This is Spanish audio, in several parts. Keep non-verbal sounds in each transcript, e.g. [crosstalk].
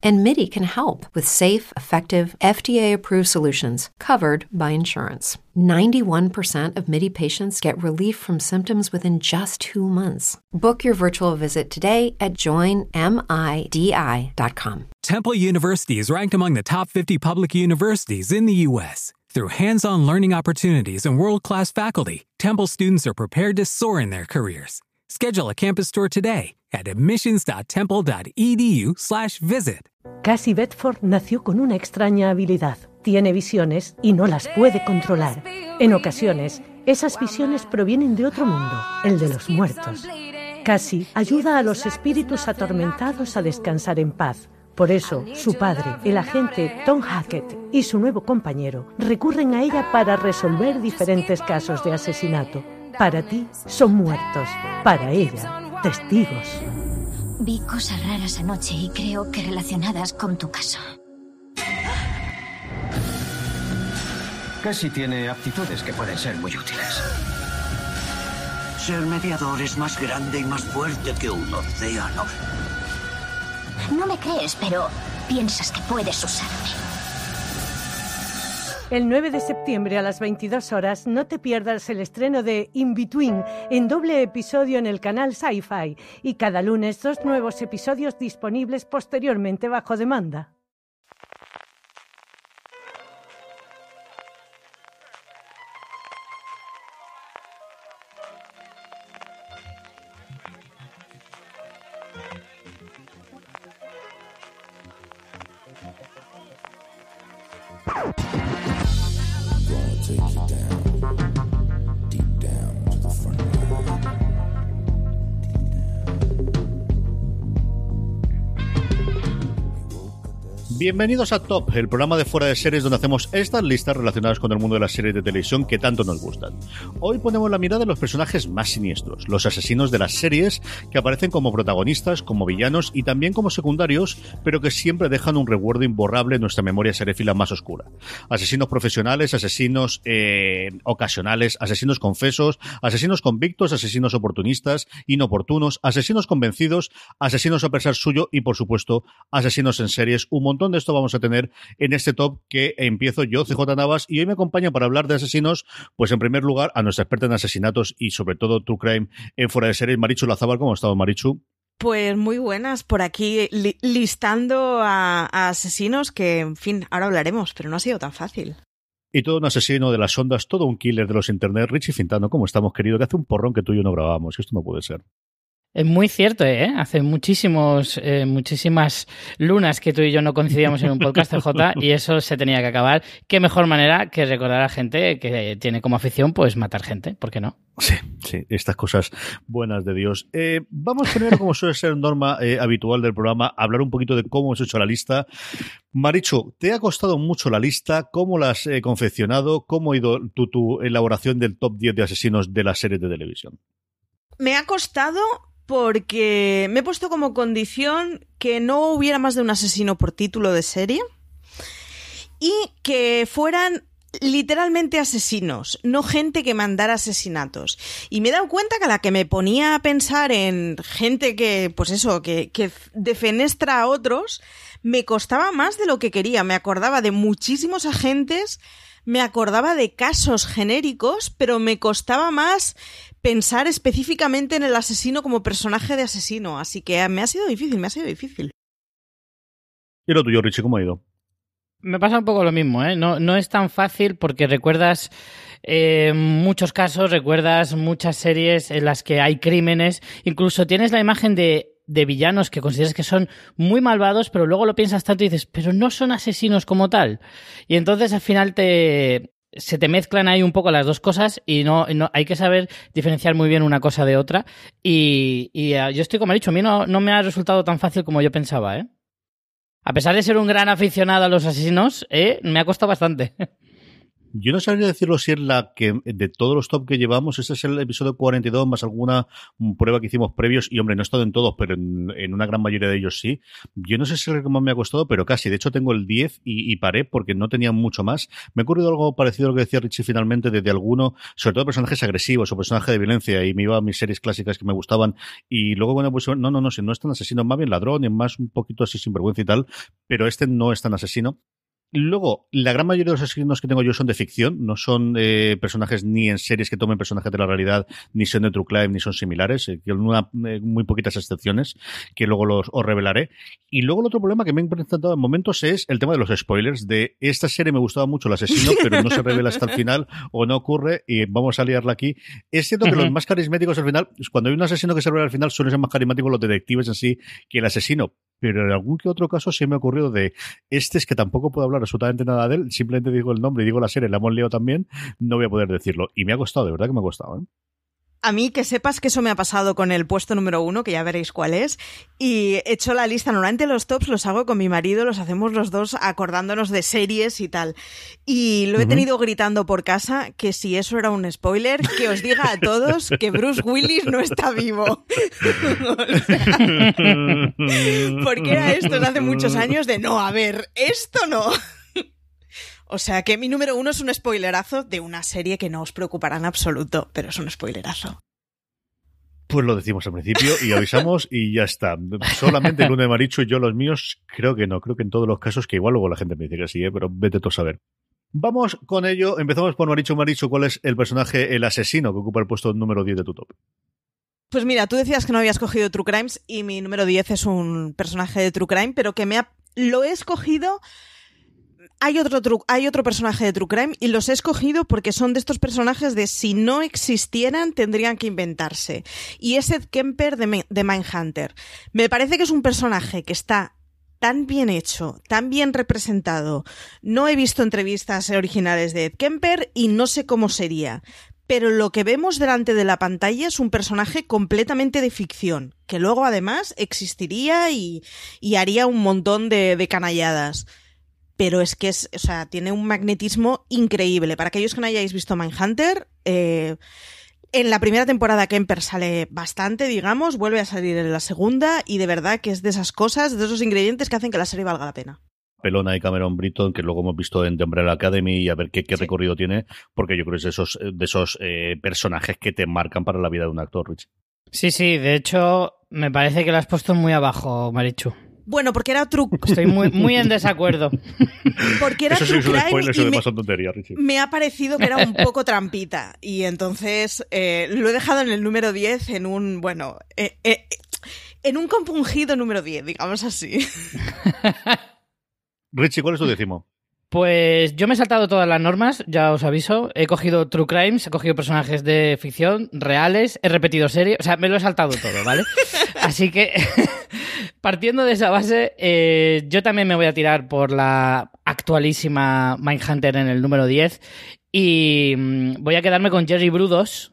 And MIDI can help with safe, effective, FDA approved solutions covered by insurance. 91% of MIDI patients get relief from symptoms within just two months. Book your virtual visit today at joinmidi.com. Temple University is ranked among the top 50 public universities in the U.S. Through hands on learning opportunities and world class faculty, Temple students are prepared to soar in their careers. Schedule a campus tour today at admissions.temple.edu/slash visit. Cassie Bedford nació con una extraña habilidad. Tiene visiones y no las puede controlar. En ocasiones, esas visiones provienen de otro mundo, el de los muertos. Cassie ayuda a los espíritus atormentados a descansar en paz. Por eso, su padre, el agente Tom Hackett, y su nuevo compañero recurren a ella para resolver diferentes casos de asesinato. Para ti, son muertos. Para ella, testigos. Vi cosas raras anoche y creo que relacionadas con tu caso. Casi tiene aptitudes que pueden ser muy útiles. Ser mediador es más grande y más fuerte que un océano. No me crees, pero piensas que puedes usarme. El 9 de septiembre a las 22 horas no te pierdas el estreno de In Between en doble episodio en el canal Sci-Fi y cada lunes dos nuevos episodios disponibles posteriormente bajo demanda. Bienvenidos a Top, el programa de fuera de series donde hacemos estas listas relacionadas con el mundo de las series de televisión que tanto nos gustan. Hoy ponemos la mirada en los personajes más siniestros, los asesinos de las series que aparecen como protagonistas, como villanos y también como secundarios, pero que siempre dejan un recuerdo imborrable en nuestra memoria seréfila más oscura. Asesinos profesionales, asesinos eh, ocasionales, asesinos confesos, asesinos convictos, asesinos oportunistas, inoportunos, asesinos convencidos, asesinos a pesar suyo y por supuesto asesinos en series, un montón de esto vamos a tener en este top que empiezo yo, CJ Navas, y hoy me acompaña para hablar de asesinos, pues en primer lugar a nuestra experta en asesinatos y sobre todo True Crime en fuera de series, Marichu Lazábal. ¿Cómo ha estado, Marichu? Pues muy buenas, por aquí listando a, a asesinos que, en fin, ahora hablaremos, pero no ha sido tan fácil. Y todo un asesino de las ondas, todo un killer de los internet. Richie Fintano, ¿cómo estamos, querido? Que hace un porrón que tú y yo no grabábamos. Esto no puede ser. Es muy cierto, ¿eh? Hace muchísimos, eh, muchísimas lunas que tú y yo no coincidíamos en un podcast J y eso se tenía que acabar. Qué mejor manera que recordar a gente que tiene como afición pues matar gente, ¿por qué no? Sí, sí, estas cosas buenas de Dios. Eh, vamos primero, como suele ser norma eh, habitual del programa, a hablar un poquito de cómo hemos hecho la lista. Maricho, ¿te ha costado mucho la lista? ¿Cómo la has eh, confeccionado? ¿Cómo ha ido tu, tu elaboración del top 10 de asesinos de las series de televisión? Me ha costado porque me he puesto como condición que no hubiera más de un asesino por título de serie y que fueran literalmente asesinos, no gente que mandara asesinatos. Y me he dado cuenta que a la que me ponía a pensar en gente que, pues eso, que, que defenestra a otros, me costaba más de lo que quería. Me acordaba de muchísimos agentes, me acordaba de casos genéricos, pero me costaba más pensar específicamente en el asesino como personaje de asesino. Así que me ha sido difícil, me ha sido difícil. ¿Y lo tuyo, Richie, cómo ha ido? Me pasa un poco lo mismo, ¿eh? No, no es tan fácil porque recuerdas eh, muchos casos, recuerdas muchas series en las que hay crímenes, incluso tienes la imagen de, de villanos que consideras que son muy malvados, pero luego lo piensas tanto y dices, pero no son asesinos como tal. Y entonces al final te, se te mezclan ahí un poco las dos cosas y no, no hay que saber diferenciar muy bien una cosa de otra. Y, uh, yo estoy como he dicho, a mí no, no me ha resultado tan fácil como yo pensaba, ¿eh? A pesar de ser un gran aficionado a los asesinos, ¿eh? me ha costado bastante. [laughs] Yo no sabría decirlo si es la que de todos los top que llevamos, ese es el episodio 42 más alguna prueba que hicimos previos y hombre, no he estado en todos, pero en, una gran mayoría de ellos sí. Yo no sé si es el que más me ha costado, pero casi. De hecho tengo el 10 y, paré porque no tenía mucho más. Me ha ocurrido algo parecido a lo que decía Richie finalmente de, alguno, sobre todo personajes agresivos o personajes de violencia y me iba a mis series clásicas que me gustaban y luego bueno pues no, no, no, si no es tan asesino, más bien ladrón y más un poquito así sinvergüenza y tal, pero este no es tan asesino Luego, la gran mayoría de los asesinos que tengo yo son de ficción, no son eh, personajes ni en series que tomen personajes de la realidad, ni son de True Crime, ni son similares, eh, una, eh, muy poquitas excepciones, que luego los, os revelaré. Y luego el otro problema que me he presentado en momentos es el tema de los spoilers, de esta serie me gustaba mucho el asesino, pero no se revela hasta el final, o no ocurre, y vamos a liarla aquí. Es cierto que los más carismáticos al final, cuando hay un asesino que se revela al final, suelen ser más carismáticos los detectives en sí que el asesino, pero en algún que otro caso sí me ha ocurrido de este es que tampoco puedo hablar absolutamente nada de él, simplemente digo el nombre y digo la serie, la hemos leído también, no voy a poder decirlo. Y me ha costado, de verdad que me ha costado. ¿eh? A mí que sepas que eso me ha pasado con el puesto número uno, que ya veréis cuál es, y he hecho la lista. Normalmente los tops los hago con mi marido, los hacemos los dos acordándonos de series y tal. Y lo he tenido gritando por casa que si eso era un spoiler, que os diga a todos que Bruce Willis no está vivo. [laughs] Porque era esto hace muchos años de no, a ver, esto no. O sea que mi número uno es un spoilerazo de una serie que no os preocupará en absoluto, pero es un spoilerazo. Pues lo decimos al principio y avisamos y ya está. Solamente el uno de Marichu y yo los míos, creo que no. Creo que en todos los casos, que igual luego la gente me dice que sí, ¿eh? pero vete tú a saber. Vamos con ello. Empezamos por Marichu. Marichu, ¿cuál es el personaje, el asesino que ocupa el puesto número 10 de tu top? Pues mira, tú decías que no habías cogido True Crimes y mi número 10 es un personaje de True Crime, pero que me ha... lo he escogido hay otro, hay otro personaje de True Crime y los he escogido porque son de estos personajes de si no existieran tendrían que inventarse. Y es Ed Kemper de, Mindhunter. Me parece que es un personaje que está tan bien hecho, tan bien representado. No he visto entrevistas originales de Ed Kemper y no sé cómo sería. Pero lo que vemos delante de la pantalla es un personaje completamente de ficción, que luego además existiría y, haría un montón de canalladas pero es que es, o sea, tiene un magnetismo increíble. Para aquellos que no hayáis visto Mindhunter, eh, en la primera temporada Kemper sale bastante, digamos, vuelve a salir en la segunda y de verdad que es de esas cosas, de esos ingredientes que hacen que la serie valga la pena. Pelona y Cameron Britton, que luego hemos visto en The Umbrella Academy y a ver qué, recorrido tiene, porque yo creo que es de esos, de esos eh, personajes que te marcan para la vida de un actor, Rich. Sí, sí, de hecho, me parece que lo has puesto muy abajo, Marichu. Bueno, porque era true. Estoy muy, muy en desacuerdo. [laughs] porque era true me, ha parecido que era un poco trampita. Y entonces eh, lo he dejado en el número 10 en un, bueno, eh, eh, en un compungido número 10, digamos así. Richie, ¿cuál es tu décimo? Pues yo me he saltado todas las normas, ya os aviso. He cogido True Crimes, he cogido personajes de ficción reales, he repetido series, o sea, me lo he saltado todo, ¿vale? [laughs] Así que, [laughs] partiendo de esa base, eh, yo también me voy a tirar por la actualísima Mindhunter en el número 10 y mm, voy a quedarme con Jerry Brudos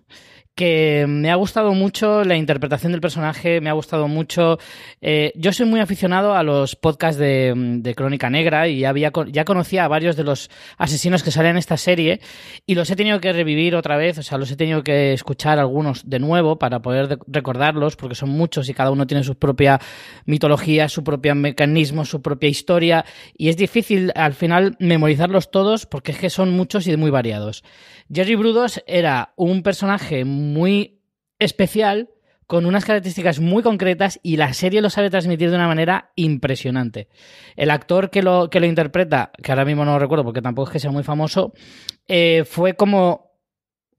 que me ha gustado mucho la interpretación del personaje, me ha gustado mucho. Eh, yo soy muy aficionado a los podcasts de, Crónica Negra y había, ya conocía a varios de los asesinos que salen en esta serie y los he tenido que revivir otra vez, o sea, los he tenido que escuchar algunos de nuevo para poder recordarlos, porque son muchos y cada uno tiene su propia mitología, su propio mecanismo, su propia historia y es difícil al final memorizarlos todos porque es que son muchos y muy variados. Jerry Brudos era un personaje especial, con unas características muy concretas y la serie lo sabe transmitir de una manera impresionante. El actor que lo, que lo interpreta, que ahora mismo no lo recuerdo porque tampoco es que sea muy famoso, eh, fue como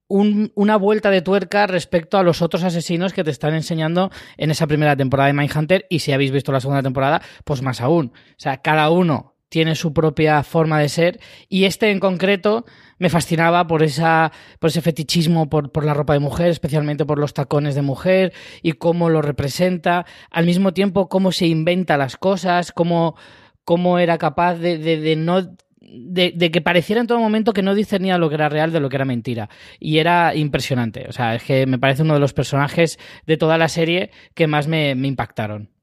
una vuelta de tuerca respecto a los otros asesinos que te están enseñando en esa primera temporada de Mindhunter y si habéis visto la segunda temporada, pues más aún. O sea, cada uno tiene su propia forma de ser y este en concreto me fascinaba por esa por ese fetichismo por, por, la ropa de mujer, especialmente por los tacones de mujer y cómo lo representa, al mismo tiempo cómo se inventa las cosas, cómo, cómo era capaz de, de, no de, que pareciera en todo momento que no discernía lo que era real de lo que era mentira. Y era impresionante. O sea, es que me parece uno de los personajes de toda la serie que más me impactaron.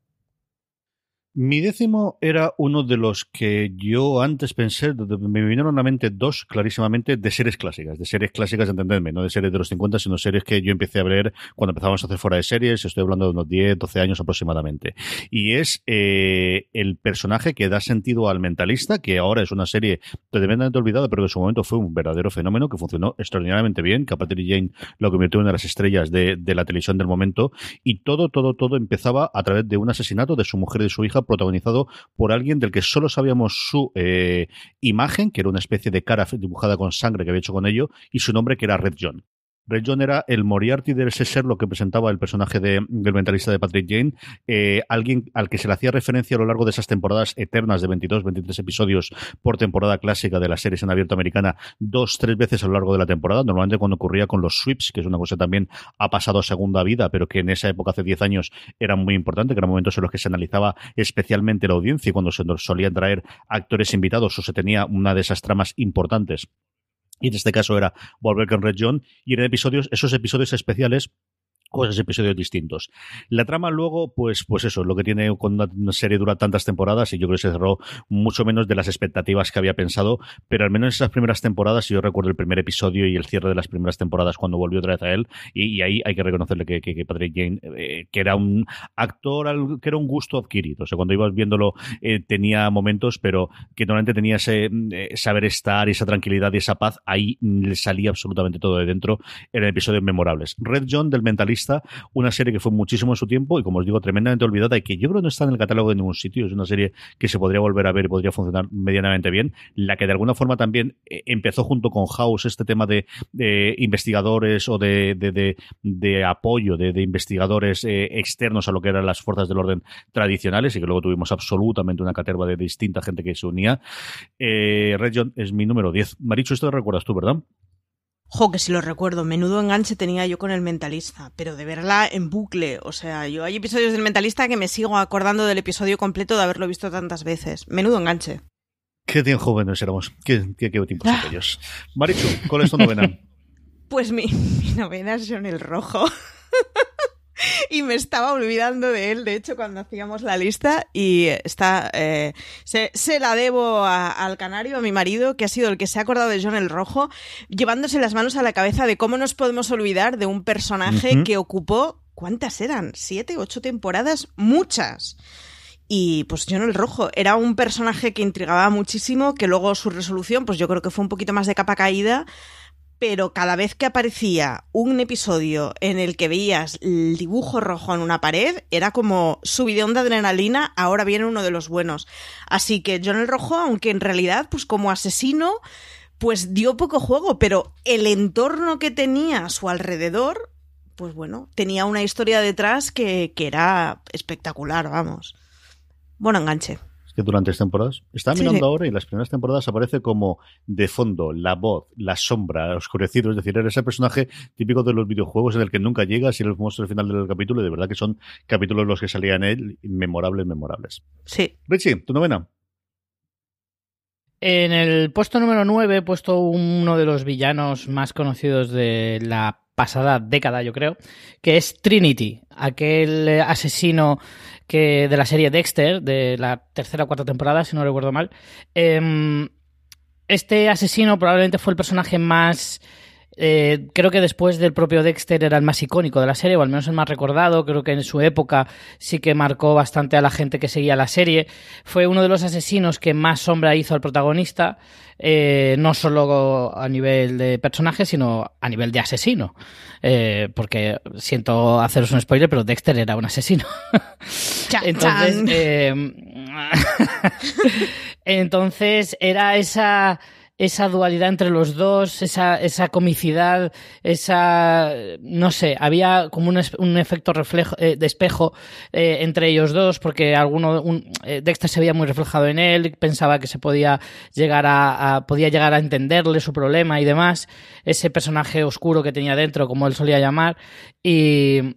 Mi décimo era uno de los que yo antes pensé, me vinieron a la mente dos clarísimamente de series clásicas, de series clásicas, entendedme, no de series de los 50, sino series que yo empecé a ver cuando empezamos a hacer fuera de series, estoy hablando de unos 10, 12 años aproximadamente. Y es eh, el personaje que da sentido al mentalista, que ahora es una serie tremendamente olvidada, pero que en su momento fue un verdadero fenómeno, que funcionó extraordinariamente bien, que a Patrick Jane lo convirtió en una de las estrellas de, de la televisión del momento, y todo, todo, todo empezaba a través de un asesinato de su mujer y de su hija protagonizado por alguien del que solo sabíamos su eh, imagen, que era una especie de cara dibujada con sangre que había hecho con ello, y su nombre que era Red John. Red era el Moriarty de ese ser, lo que presentaba el personaje de, del mentalista de Patrick Jane, eh, alguien al que se le hacía referencia a lo largo de esas temporadas eternas de 22, 23 episodios por temporada clásica de las series en abierto americana, dos, tres veces a lo largo de la temporada, normalmente cuando ocurría con los sweeps, que es una cosa también ha pasado a segunda vida, pero que en esa época, hace 10 años, era muy importante, que eran momentos en los que se analizaba especialmente la audiencia y cuando se nos solían traer actores invitados o se tenía una de esas tramas importantes y en este caso era volver con Red John, y en episodios, esos episodios especiales esos episodios distintos. La trama luego, pues, pues eso, lo que tiene cuando una serie dura tantas temporadas y yo creo que se cerró mucho menos de las expectativas que había pensado, pero al menos en esas primeras temporadas, yo recuerdo el primer episodio y el cierre de las primeras temporadas cuando volvió otra vez a él y, ahí hay que reconocerle que, que, Patrick Jane, eh, que era un actor, que era un gusto adquirido, o sea, cuando ibas viéndolo eh, tenía momentos, pero que normalmente tenía ese eh, saber estar y esa tranquilidad y esa paz, ahí le salía absolutamente todo de dentro, eran episodios memorables. Red John del mentalista una serie que fue muchísimo en su tiempo y, como os digo, tremendamente olvidada y que yo creo no está en el catálogo de ningún sitio. Es una serie que se podría volver a ver y podría funcionar medianamente bien. La que de alguna forma también eh, empezó junto con House este tema de, investigadores o de, apoyo de, investigadores eh, externos a lo que eran las fuerzas del orden tradicionales y que luego tuvimos absolutamente una caterva de distinta gente que se unía. Eh, Red John es mi número 10. Maricho, esto lo recuerdas tú, ¿verdad? Jo, que si lo recuerdo, menudo enganche tenía yo con el mentalista, pero de verla en bucle, o sea, yo hay episodios del mentalista que me sigo acordando del episodio completo de haberlo visto tantas veces. Menudo enganche. Qué bien jóvenes éramos, qué, qué, qué tiempos ah. aquellos. Marichu, ¿cuál es tu novena? [laughs] Pues mi, mi novena es John el Rojo. [laughs] [laughs] y me estaba olvidando de él, de hecho, cuando hacíamos la lista. Y está. Eh, se, la debo al canario, a mi marido, que ha sido el que se ha acordado de John el Rojo, llevándose las manos a la cabeza de cómo nos podemos olvidar de un personaje que ocupó. ¿Cuántas eran? ¿Siete, ocho temporadas? Muchas. Y pues John el Rojo era un personaje que intrigaba muchísimo, que luego su resolución, pues yo creo que fue un poquito más de capa caída pero cada vez que aparecía un episodio en el que veías el dibujo rojo en una pared, era como subidón de adrenalina, ahora viene uno de los buenos. Así que John el Rojo, aunque en realidad, pues como asesino, pues dio poco juego, pero el entorno que tenía a su alrededor, pues bueno, tenía una historia detrás que, que era espectacular, vamos. Bueno enganche que durante las temporadas. Está mirando ahora y las primeras temporadas aparece como de fondo la voz, la sombra, oscurecido. Es decir, era ese personaje típico de los videojuegos en el que nunca llegas y el monstruo al final del capítulo. Y de verdad que son capítulos los que salían él, memorables, memorables. Sí. Richie, tu novena. En el puesto número 9 he puesto uno de los villanos más conocidos de la pasada década, yo creo, que es Trinity, aquel asesino que de la serie Dexter, de la tercera o cuarta temporada, si no recuerdo mal. Em, este asesino probablemente fue el personaje más eh, creo que después del propio Dexter era el más icónico de la serie, o al menos el más recordado. Creo que en su época sí que marcó bastante a la gente que seguía la serie. Fue uno de los asesinos que más sombra hizo al protagonista, eh, no solo a nivel de personaje, sino a nivel de asesino. Eh, porque siento haceros un spoiler, pero Dexter era un asesino. [laughs] entonces, [laughs] entonces era esa esa dualidad entre los dos, esa, esa comicidad, esa, no sé, había como un, un efecto reflejo, eh, de espejo eh, entre ellos dos, porque alguno, un, eh, Dexter se veía muy reflejado en él, pensaba que se podía llegar a, podía llegar a entenderle su problema y demás, ese personaje oscuro que tenía dentro, como él solía llamar, y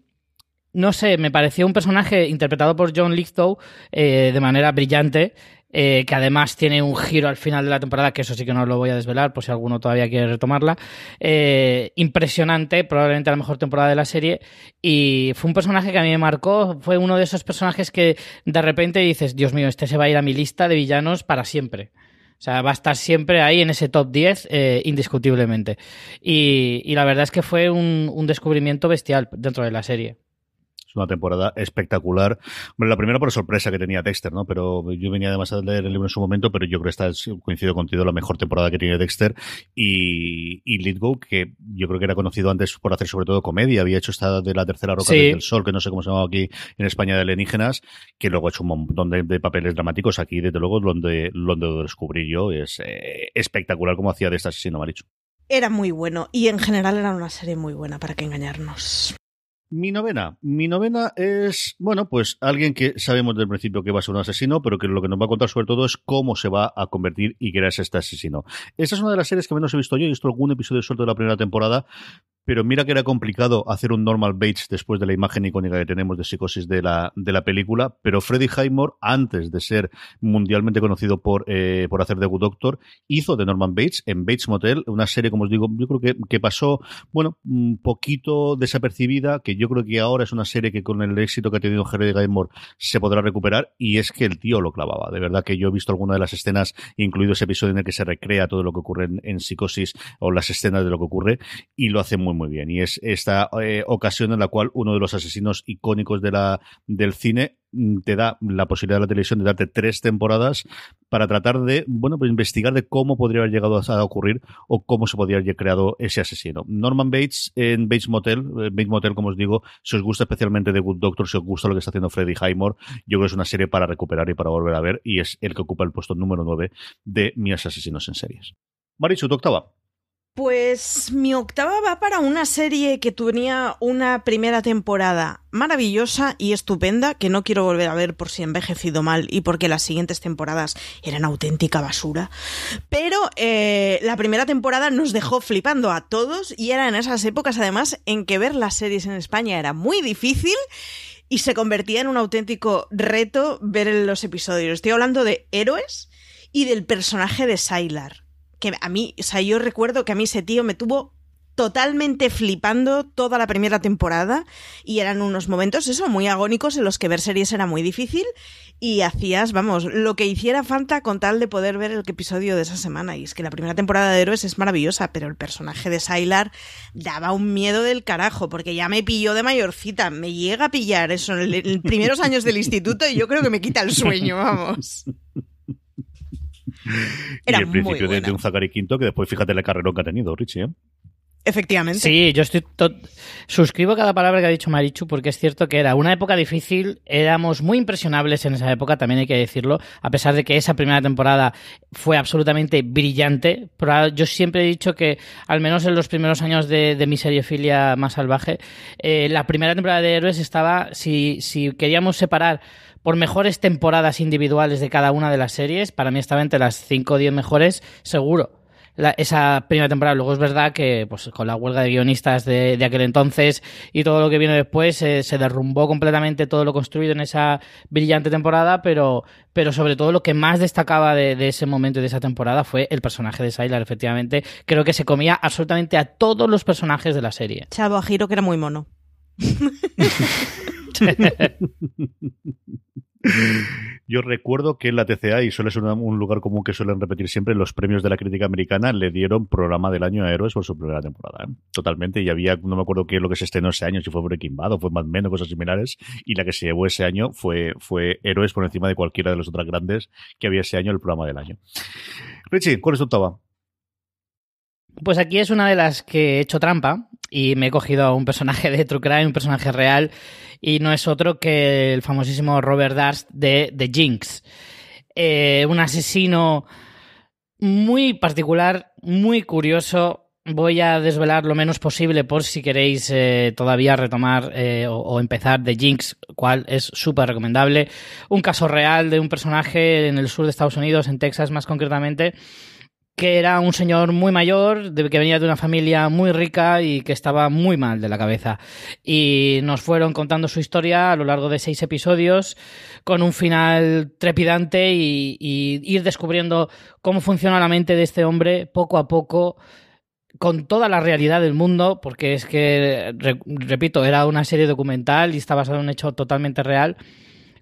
no sé, me pareció un personaje interpretado por John Lithgow de manera brillante eh, que además tiene un giro al final de la temporada, que eso sí que no lo voy a desvelar, por si alguno todavía quiere retomarla. Eh, impresionante, probablemente la mejor temporada de la serie. Y fue un personaje que a mí me marcó, fue uno de esos personajes que de repente dices, Dios mío, este se va a ir a mi lista de villanos para siempre. O sea, va a estar siempre ahí en ese top 10, eh, indiscutiblemente. Y, y, la verdad es que fue un, un descubrimiento bestial dentro de la serie una temporada espectacular. Bueno, la primera por sorpresa que tenía Dexter, ¿no? Pero yo venía además a leer el libro en su momento, pero yo creo que esta es, coincido contigo, la mejor temporada que tiene Dexter. Y, y Litgo, que yo creo que era conocido antes por hacer sobre todo comedia, había hecho esta de la tercera roca del sol, que no sé cómo se llama aquí en España de alienígenas, que luego ha hecho un montón de, papeles dramáticos aquí, desde luego, donde, donde lo descubrí yo. Es eh, espectacular como hacía de esta asesino, Marichu. Era muy bueno y en general era una serie muy buena, para que engañarnos. Mi novena. Mi novena es, bueno, pues alguien que sabemos desde el principio que va a ser un asesino, pero que lo que nos va a contar sobre todo es cómo se va a convertir y es este asesino. Esta es una de las series que menos he visto yo, he visto algún episodio suelto de la primera temporada, pero mira que era complicado hacer un normal Bates después de la imagen icónica que tenemos de psicosis de la, de la película, pero Freddie Highmore, antes de ser mundialmente conocido por, eh, por hacer The Good Doctor, hizo de Norman Bates en Bates Motel, una serie, como os digo, yo creo que, que pasó, bueno, un poquito desapercibida, que yo creo que ahora es una serie que con el éxito que ha tenido Freddie Highmore se podrá recuperar, y es que el tío lo clavaba. De verdad que yo he visto alguna de las escenas, incluido ese episodio en el que se recrea todo lo que ocurre en, en psicosis o las escenas de lo que ocurre, y lo hace muy muy bien. Y es esta eh, ocasión en la cual uno de los asesinos icónicos de la, del cine mm, te da la posibilidad de la televisión de darte tres temporadas para tratar de, bueno, pues investigar de cómo podría haber llegado a ocurrir o cómo se podría haber creado ese asesino. Norman Bates en Bates Motel, eh, Bates Motel, como os digo, si os gusta especialmente The Good Doctor, si os gusta lo que está haciendo Freddie Highmore, yo creo que es una serie para recuperar y para volver a ver y es el que ocupa el puesto número 9 de mis asesinos en series. Marichu, tu octava. Pues mi octava va para una serie que tenía una primera temporada maravillosa y estupenda que no quiero volver a ver por si he envejecido mal y porque las siguientes temporadas eran auténtica basura. Pero eh, la primera temporada nos dejó flipando a todos y era en esas épocas además en que ver las series en España era muy difícil y se convertía en un auténtico reto ver los episodios. Estoy hablando de héroes y del personaje de Sylar que a mí, o sea, yo recuerdo que a mí ese tío me tuvo totalmente flipando toda la primera temporada y eran unos momentos, eso, muy agónicos en los que ver series era muy difícil y hacías, vamos, lo que hiciera falta con tal de poder ver el episodio de esa semana. Y es que la primera temporada de Héroes es maravillosa, pero el personaje de Sylar daba un miedo del carajo, porque ya me pilló de mayorcita, me llega a pillar eso en los primeros años del instituto y yo creo que me quita el sueño, vamos. [laughs] Era y el principio de, un Zachary Quinto, que después fíjate la carrera que ha tenido, Richie. ¿eh? Efectivamente. Sí, yo estoy suscribo cada palabra que ha dicho Marichu porque es cierto que era una época difícil, éramos muy impresionables en esa época, también hay que decirlo, a pesar de que esa primera temporada fue absolutamente brillante. Pero yo siempre he dicho que, al menos en los primeros años de, mi mi filia más salvaje, eh, la primera temporada de Héroes estaba, si, si queríamos separar por mejores temporadas individuales de cada una de las series. Para mí estaba entre las 5 o 10 mejores, seguro. esa primera temporada. Luego es verdad que pues, con la huelga de guionistas de, aquel entonces y todo lo que vino después eh, se derrumbó completamente todo lo construido en esa brillante temporada, pero, pero sobre todo lo que más destacaba de, ese momento y de esa temporada fue el personaje de Sylar, efectivamente. Creo que se comía absolutamente a todos los personajes de la serie. Chavo a que era muy mono. [laughs] Yo recuerdo que en la TCA, y suele ser un lugar común que suelen repetir siempre, los premios de la crítica americana le dieron programa del año a Héroes por su primera temporada. ¿eh? Totalmente. Y había, no me acuerdo qué es lo que se estrenó ese año, si fue Breaking Bad o fue más o menos, cosas similares. Y la que se llevó ese año fue, fue Héroes por encima de cualquiera de los otras grandes que había ese año el programa del año. Richie, ¿cuál es tu octava? Pues aquí es una de las que he hecho trampa y me he cogido a un personaje de True Crime, un personaje real, y no es otro que el famosísimo Robert Dust de The Jinx. Eh, un asesino muy particular, muy curioso. Voy a desvelar lo menos posible por si queréis eh, todavía retomar eh, o, o, empezar The Jinx, cual es súper recomendable. Un caso real de un personaje en el sur de Estados Unidos, en Texas más concretamente, que era un señor muy mayor, que venía de una familia muy rica y que estaba muy mal de la cabeza. Y nos fueron contando su historia a lo largo de seis episodios, con un final trepidante y, y ir descubriendo cómo funciona la mente de este hombre poco a poco con toda la realidad del mundo, porque es que, repito, era una serie documental y está basada en un hecho totalmente real,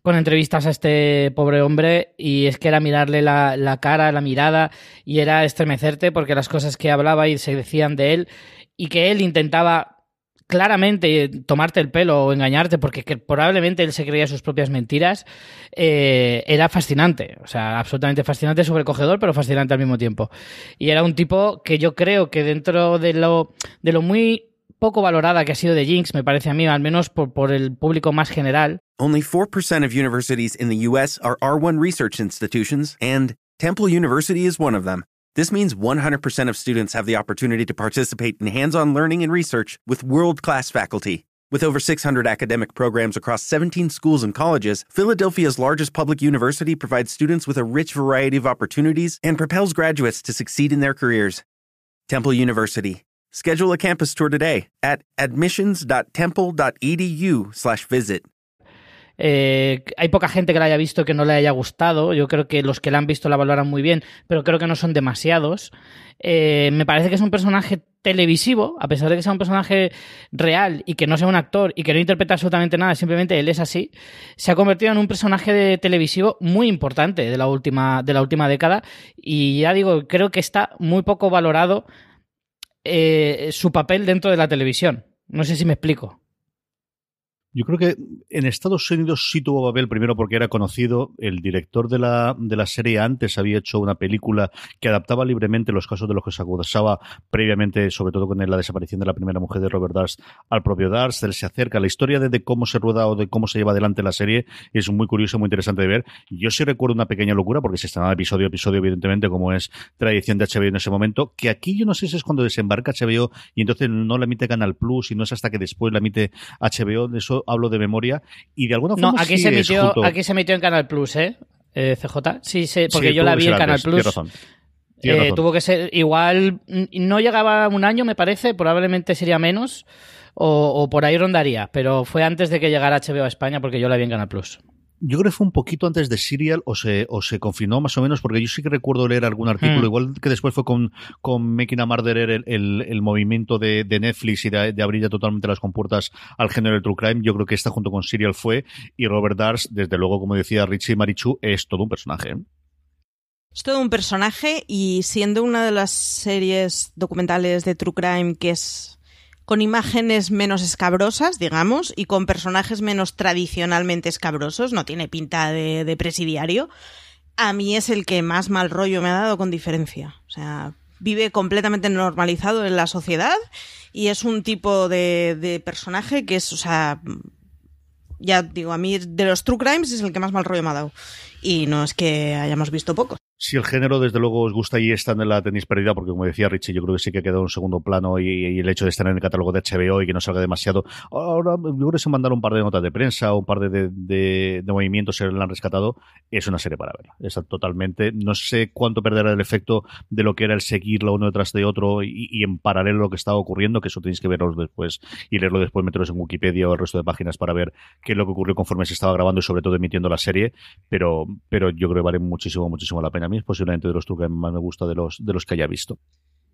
con entrevistas a este pobre hombre y es que era mirarle la, la cara, la mirada y era estremecerte porque las cosas que hablaba y se decían de él y que él intentaba claramente tomarte el pelo o engañarte porque probablemente él se creía sus propias mentiras, eh, era fascinante. O sea, absolutamente fascinante, sobrecogedor, pero fascinante al mismo tiempo. Y era un tipo que yo creo que dentro de lo, de lo muy poco valorada que ha sido de Jinx, me parece a mí, al menos por, por el público más general. Only 4% of universities in the US are R1 research institutions, and Temple University is one of them. This means 100% of students have the opportunity to participate in hands on learning and research with world class faculty. With over 600 academic programs across 17 schools and colleges, Philadelphia's largest public university provides students with a rich variety of opportunities and propels graduates to succeed in their careers. Temple University. Schedule a campus tour today at admissions.temple.edu/visit. Eh, hay poca gente que la haya visto que no le haya gustado. Yo creo que los que la han visto la valoran muy bien, pero creo que no son demasiados. Eh, me parece que es un personaje televisivo, a pesar de que sea un personaje real y que no sea un actor y que no interpreta absolutamente nada, simplemente él es así, se ha convertido en un personaje de televisivo muy importante de la última, de la última década. Y ya digo, creo que está muy poco valorado eh, su papel dentro de la televisión. No sé si me explico. Yo creo que en Estados Unidos sí tuvo papel, primero porque era conocido. El director de la, de la serie antes había hecho una película que adaptaba libremente los casos de los que se acusaba previamente, sobre todo con la desaparición de la primera mujer de Robert Darst, al propio Darst. Él se acerca. La historia de, cómo se rueda o de cómo se lleva adelante la serie es muy curioso, muy interesante de ver. Yo sí recuerdo una pequeña locura, porque se estrenaba episodio a episodio, evidentemente, como es tradición de HBO en ese momento, que aquí yo no sé si es cuando desembarca HBO y entonces no la emite Canal Plus y no es hasta que después la emite HBO. Eso hablo de memoria y de alguna forma no aquí se emitió aquí se metió en Canal Plus eh, eh CJ sí sí porque yo la vi en Canal Plus. eh, tuvo que ser igual no llegaba un año me parece probablemente sería menos o, o, por ahí rondaría pero fue antes de que llegara HBO a España porque yo la vi en Canal Plus yo creo que fue un poquito antes de Serial o se, o se confinó más o menos, porque yo sí que recuerdo leer algún artículo, hmm. igual que después fue con, con Making a Murderer el, el, el movimiento de, de, Netflix y de, de, abrir ya totalmente las compuertas al género del True Crime. Yo creo que esta junto con Serial fue, y Robert Dars, desde luego, como decía Richie Marichu, es todo un personaje. ¿eh? Es todo un personaje y siendo una de las series documentales de True Crime que es con imágenes menos escabrosas, digamos, y con personajes menos tradicionalmente escabrosos, no tiene pinta de, presidiario, a mí es el que más mal rollo me ha dado con diferencia. O sea, vive completamente normalizado en la sociedad y es un tipo de, de personaje que es, o sea, ya digo, a mí de los True Crimes es el que más mal rollo me ha dado. Y no es que hayamos visto pocos. Si el género, desde luego, os gusta y esta en la tenéis perdida, porque como decía Richie, yo creo que sí que quedado en segundo plano y, el hecho de estar en el catálogo de HBO y que no salga demasiado. Ahora, yo creo que se mandaron un par de notas de prensa, un par de, de, movimientos se la han rescatado. Es una serie para ver. Está totalmente. No sé cuánto perderá el efecto de lo que era el seguirlo uno detrás de otro y, en paralelo lo que estaba ocurriendo, que eso tenéis que verlo después y leerlo después, meteros en Wikipedia o el resto de páginas para ver qué es lo que ocurrió conforme se estaba grabando y sobre todo emitiendo la serie. Pero, pero yo creo que vale muchísimo, muchísimo la pena. Mí es posiblemente de los trucos que más me gusta de los, de los que haya visto.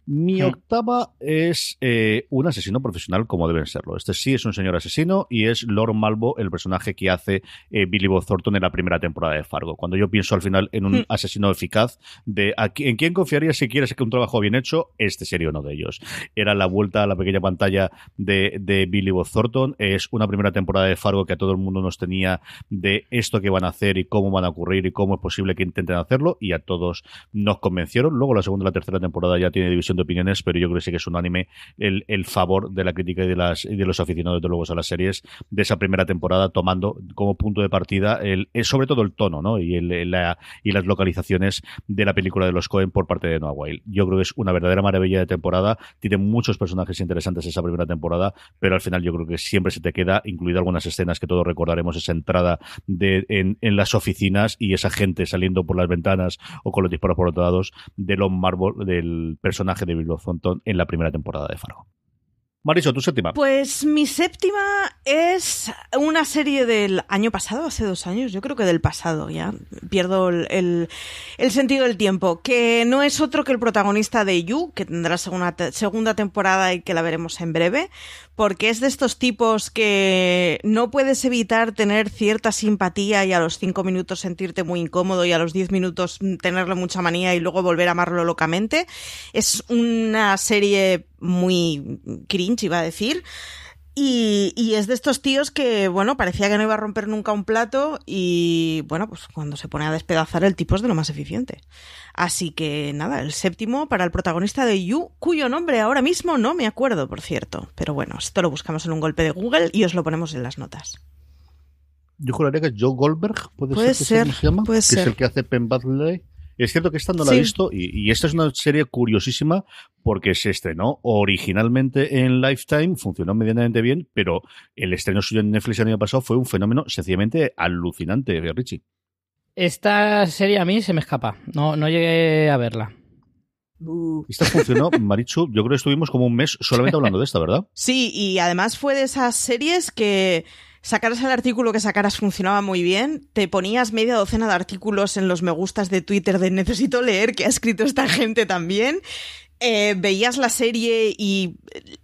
Mi octava es eh, un asesino profesional como deben serlo. Este sí es un señor asesino y es Lord Malvo, el personaje que hace eh, Billy Bob Thornton en la primera temporada de Fargo. Cuando yo pienso al final en un hmm. asesino eficaz, de en quién confiaría si quieres que un trabajo bien hecho, este sería uno de ellos. Era la vuelta a la pequeña pantalla de, de Billy Bob Thornton. Es una primera temporada de Fargo que a todo el mundo nos tenía de esto que van a hacer y cómo van a ocurrir y cómo es posible que intenten hacerlo y a todos nos convencieron. Luego la segunda y la tercera temporada ya tiene división opiniones, pero yo creo que sí que es unánime el, el favor de la crítica y de, las, y de los aficionados de luego a las series de esa primera temporada, tomando como punto de partida el, sobre todo el tono ¿no? y, el, la, y las localizaciones de la película de los Cohen por parte de Noah Wild. Yo creo que es una verdadera maravilla de temporada, tiene muchos personajes interesantes esa primera temporada, pero al final yo creo que siempre se te queda, incluido algunas escenas que todos recordaremos, esa entrada de, en, en las oficinas y esa gente saliendo por las ventanas o con los disparos por otros lados de Lon Marvel, del personaje de Bill Thornton en la primera temporada de Fargo. Mariso, tu séptima. Pues mi séptima es una serie del año pasado, hace dos años, yo creo que del pasado, ya pierdo el, el, sentido del tiempo, que no es otro que el protagonista de You, que tendrá segunda, segunda temporada y que la veremos en breve, porque es de estos tipos que no puedes evitar tener cierta simpatía y a los cinco minutos sentirte muy incómodo y a los diez minutos tenerle mucha manía y luego volver a amarlo locamente. Es una serie muy cringe, iba a decir. Y, y, es de estos tíos que, bueno, parecía que no iba a romper nunca un plato y, bueno, pues cuando se pone a despedazar el tipo es de lo más eficiente. Así que nada, el séptimo para el protagonista de You, cuyo nombre ahora mismo no me acuerdo, por cierto. Pero bueno, esto lo buscamos en un golpe de Google y os lo ponemos en las notas. Yo juraría que es Joe Goldberg, puede, puede ser, que se llama, que ser. es el que hace Penn Badley. Es cierto que esta no la Sí. he visto y, y esta es una serie curiosísima porque se estrenó originalmente en Lifetime, funcionó medianamente bien, pero el estreno suyo en Netflix el año pasado fue un fenómeno sencillamente alucinante, Richie. Esta serie a mí se me escapa. No, no llegué a verla. Esta funcionó, [laughs] Marichu, yo creo que estuvimos como un mes solamente hablando de esta, ¿verdad? Sí, y además fue de esas series que sacaras el artículo que sacaras funcionaba muy bien, te ponías media docena de artículos en los me gustas de Twitter de necesito leer que ha escrito esta gente también. Eh, veías la serie y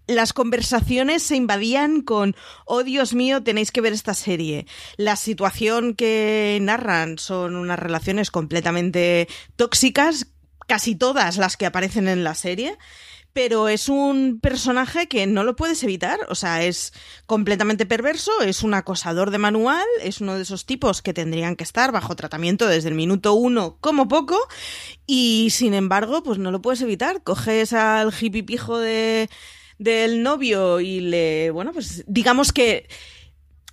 las conversaciones se invadían con oh Dios mío tenéis que ver esta serie la situación que narran son unas relaciones completamente tóxicas casi todas las que aparecen en la serie pero es un personaje que no lo puedes evitar, o sea, es completamente perverso, es un acosador de manual, es uno de esos tipos que tendrían que estar bajo tratamiento desde el minuto uno como poco, y sin embargo, pues no lo puedes evitar, coges al hippie pijo de, del novio y le, bueno, pues digamos que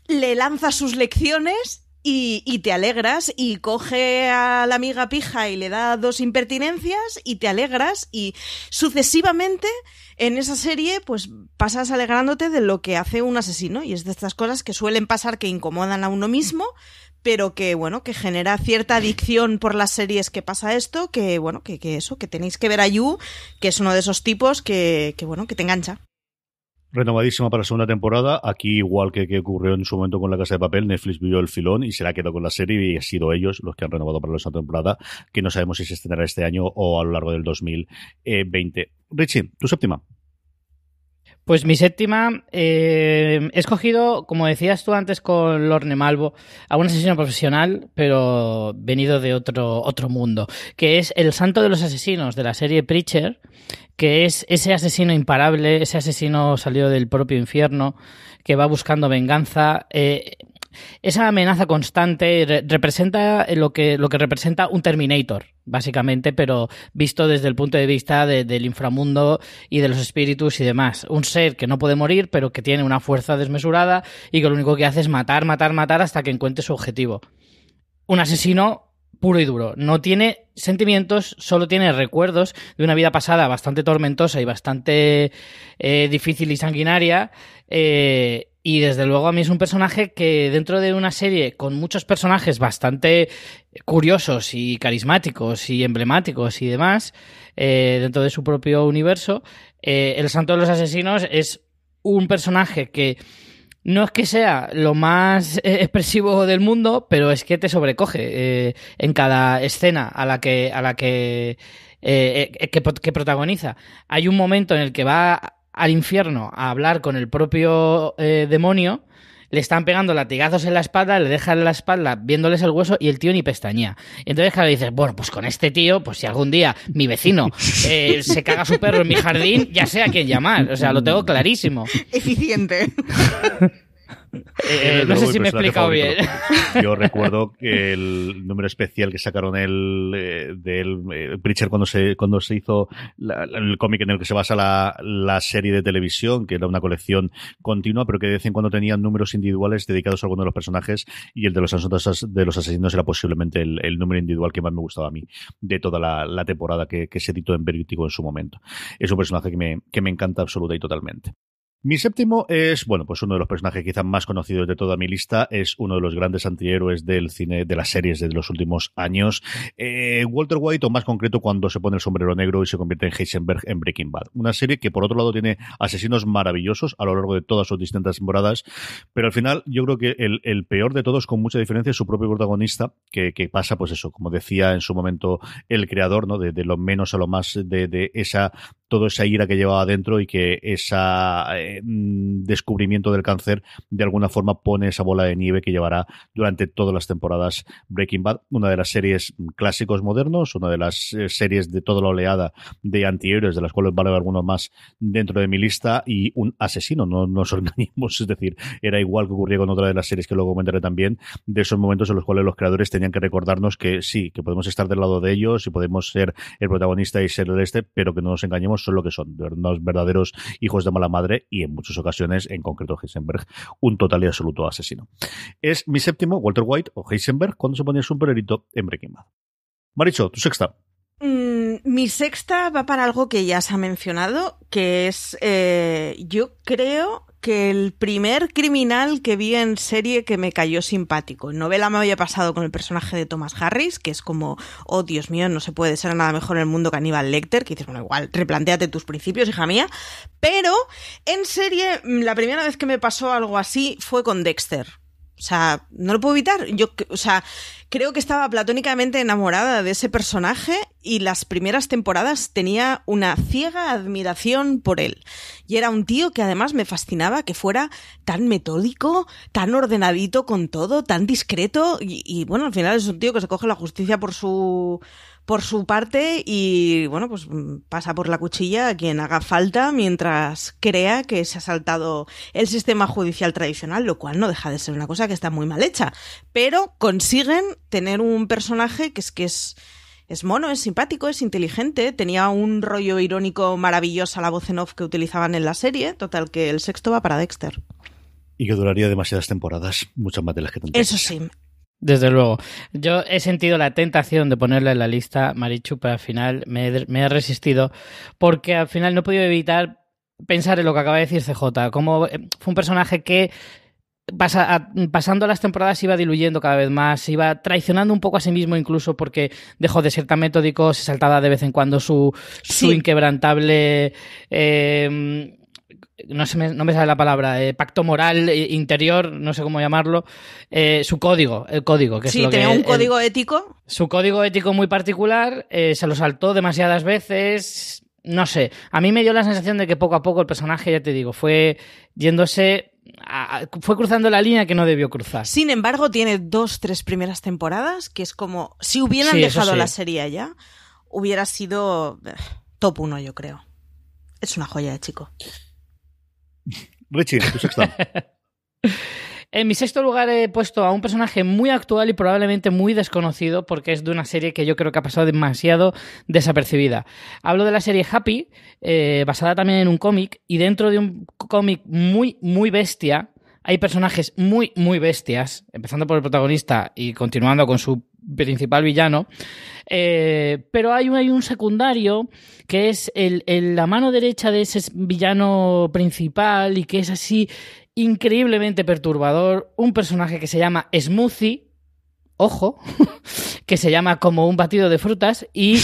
le lanza sus lecciones y, te alegras y coge a la amiga pija y le da dos impertinencias y te alegras y sucesivamente en esa serie pues pasas alegrándote de lo que hace un asesino y es de estas cosas que suelen pasar que incomodan a uno mismo pero que bueno que genera cierta adicción por las series que pasa esto que bueno que, que eso que tenéis que ver a Yu que es uno de esos tipos que, que bueno que te engancha renovadísima para la segunda temporada. Aquí, igual que, que, ocurrió en su momento con La Casa de Papel, Netflix vio el filón y se la quedó con la serie y han sido ellos los que han renovado para la segunda temporada, que no sabemos si se estrenará este año o a lo largo del 2020. Richie, tu séptima. Pues mi séptima, eh, he escogido, como decías tú antes con Lorne Malvo, a un asesino profesional, pero venido de otro, otro mundo, que es el santo de los asesinos de la serie Preacher, que es ese asesino imparable, ese asesino salido del propio infierno, que va buscando venganza. Eh, esa amenaza constante re representa lo que, lo que representa un Terminator, básicamente, pero visto desde el punto de vista de, del inframundo y de los espíritus y demás. Un ser que no puede morir, pero que tiene una fuerza desmesurada y que lo único que hace es matar, matar, matar hasta que encuentre su objetivo. Un asesino puro y duro. No tiene sentimientos, solo tiene recuerdos de una vida pasada bastante tormentosa y bastante eh, difícil y sanguinaria. Eh, y desde luego a mí es un personaje que dentro de una serie con muchos personajes bastante curiosos y carismáticos y emblemáticos y demás, eh, dentro de su propio universo, eh, el Santo de los Asesinos es un personaje que no es que sea lo más [laughs] expresivo del mundo, pero es que te sobrecoge eh, en cada escena a la que, a la que, que, que protagoniza. Hay un momento en el que va al infierno a hablar con el propio eh, demonio, le están pegando latigazos en la espalda, le dejan la espalda viéndoles el hueso y el tío ni pestañea. Y entonces, claro, dices, bueno, pues con este tío, pues si algún día mi vecino eh, se caga su perro en mi jardín, ya sé a quién llamar. O sea, lo tengo clarísimo. [laughs] Eficiente. [laughs] Eh, no sé si me he explicado bien. Yo recuerdo que el número especial que sacaron el, eh, del eh, Preacher cuando se, cuando se hizo el cómic en el que se basa la, la, serie de televisión, que era una colección continua, pero que de vez en cuando tenían números individuales dedicados a alguno de los personajes y el de los, de los asesinos era posiblemente el, el, número individual que más me gustaba a mí de toda la, la temporada que, que, se editó en Vertigo en su momento. Es un personaje que me, que me encanta absoluta y totalmente. Mi séptimo es, bueno, pues uno de los personajes quizás más conocidos de toda mi lista, es uno de los grandes antihéroes del cine, de las series de los últimos años. Eh, Walter White, o más concreto, cuando se pone el sombrero negro y se convierte en Heisenberg en Breaking Bad. Una serie que, por otro lado, tiene asesinos maravillosos a lo largo de todas sus distintas temporadas, pero al final yo creo que el, peor de todos, con mucha diferencia, es su propio protagonista, que, pasa, pues eso, como decía en su momento el creador, ¿no? De, lo menos a lo más de esa toda esa ira que llevaba adentro y que ese eh, mm, descubrimiento del cáncer de alguna forma pone esa bola de nieve que llevará durante todas las temporadas Breaking Bad, una de las series clásicos modernos, una de las eh, series de toda la oleada de antihéroes, de las cuales vale alguno más dentro de mi lista, y un asesino, no nos [laughs] organizamos, es decir, era igual que ocurría con otra de las series que luego comentaré también, de esos momentos en los cuales los creadores tenían que recordarnos que sí, que podemos estar del lado de ellos y podemos ser el protagonista y ser el este, pero que no nos engañemos son lo que son, unos verdaderos hijos de mala madre y en muchas ocasiones, en concreto Heisenberg, un total y absoluto asesino. Es mi séptimo, Walter White o Heisenberg, cuando se ponía el superherito en Breaking Bad. Maricho, tu sexta. Mm, mi sexta va para algo que ya se ha mencionado, que es, eh, yo creo que el primer criminal que vi en serie que me cayó simpático. En novela me había pasado con el personaje de Thomas Harris, que es como, oh Dios mío, no se puede ser nada mejor en el mundo que Aníbal Lecter, que dices, bueno, igual, replanteate tus principios, hija mía. Pero en serie, la primera vez que me pasó algo así fue con Dexter. O sea, no lo puedo evitar. Yo, o sea, creo que estaba platónicamente enamorada de ese personaje y las primeras temporadas tenía una ciega admiración por él. Y era un tío que además me fascinaba que fuera tan metódico, tan ordenadito con todo, tan discreto y, y bueno, al final es un tío que se coge la justicia por su por su parte y bueno, pues pasa por la cuchilla a quien haga falta mientras crea que se ha saltado el sistema judicial tradicional, lo cual no deja de ser una cosa que está muy mal hecha, pero consiguen tener un personaje que es que es es mono, es simpático, es inteligente, tenía un rollo irónico maravilloso a la voz en off que utilizaban en la serie, total que el sexto va para Dexter. Y que duraría demasiadas temporadas, muchas más de las que tendría. Eso sí, desde luego. Yo he sentido la tentación de ponerle en la lista Marichu, pero al final me he, resistido porque al final no he podido evitar pensar en lo que acaba de decir CJ, como eh, fue un personaje que pasando las temporadas iba diluyendo cada vez más, iba traicionando un poco a sí mismo incluso porque dejó de ser tan metódico, se saltaba de vez en cuando su, su inquebrantable... Eh, no, se me, no me sale la palabra, eh, pacto moral eh, interior, no sé cómo llamarlo, eh, su código, el código. Que sí, es lo tenía un código ético. Su código ético muy particular, se lo saltó demasiadas veces, no sé, a mí me dio la sensación de que poco a poco el personaje, ya te digo, fue yéndose fue cruzando la línea que no debió cruzar. Sin embargo, tiene dos, tres primeras temporadas que es como si hubieran dejado la serie ya, hubiera sido top uno, yo creo. Es una joya de chico. Richie, tu sexta. [laughs] En mi sexto lugar he puesto a un personaje muy actual y probablemente muy desconocido porque es de una serie que yo creo que ha pasado demasiado desapercibida. Hablo de la serie Happy, eh, basada también en un cómic y dentro de un cómic muy, muy bestia. Hay personajes muy, muy bestias, empezando por el protagonista y continuando con su principal villano. Eh, pero hay un, un secundario que es el, la mano derecha de ese villano principal y que es así increíblemente perturbador. Un personaje que se llama Smoothie, ojo, [laughs] que se llama como un batido de frutas y,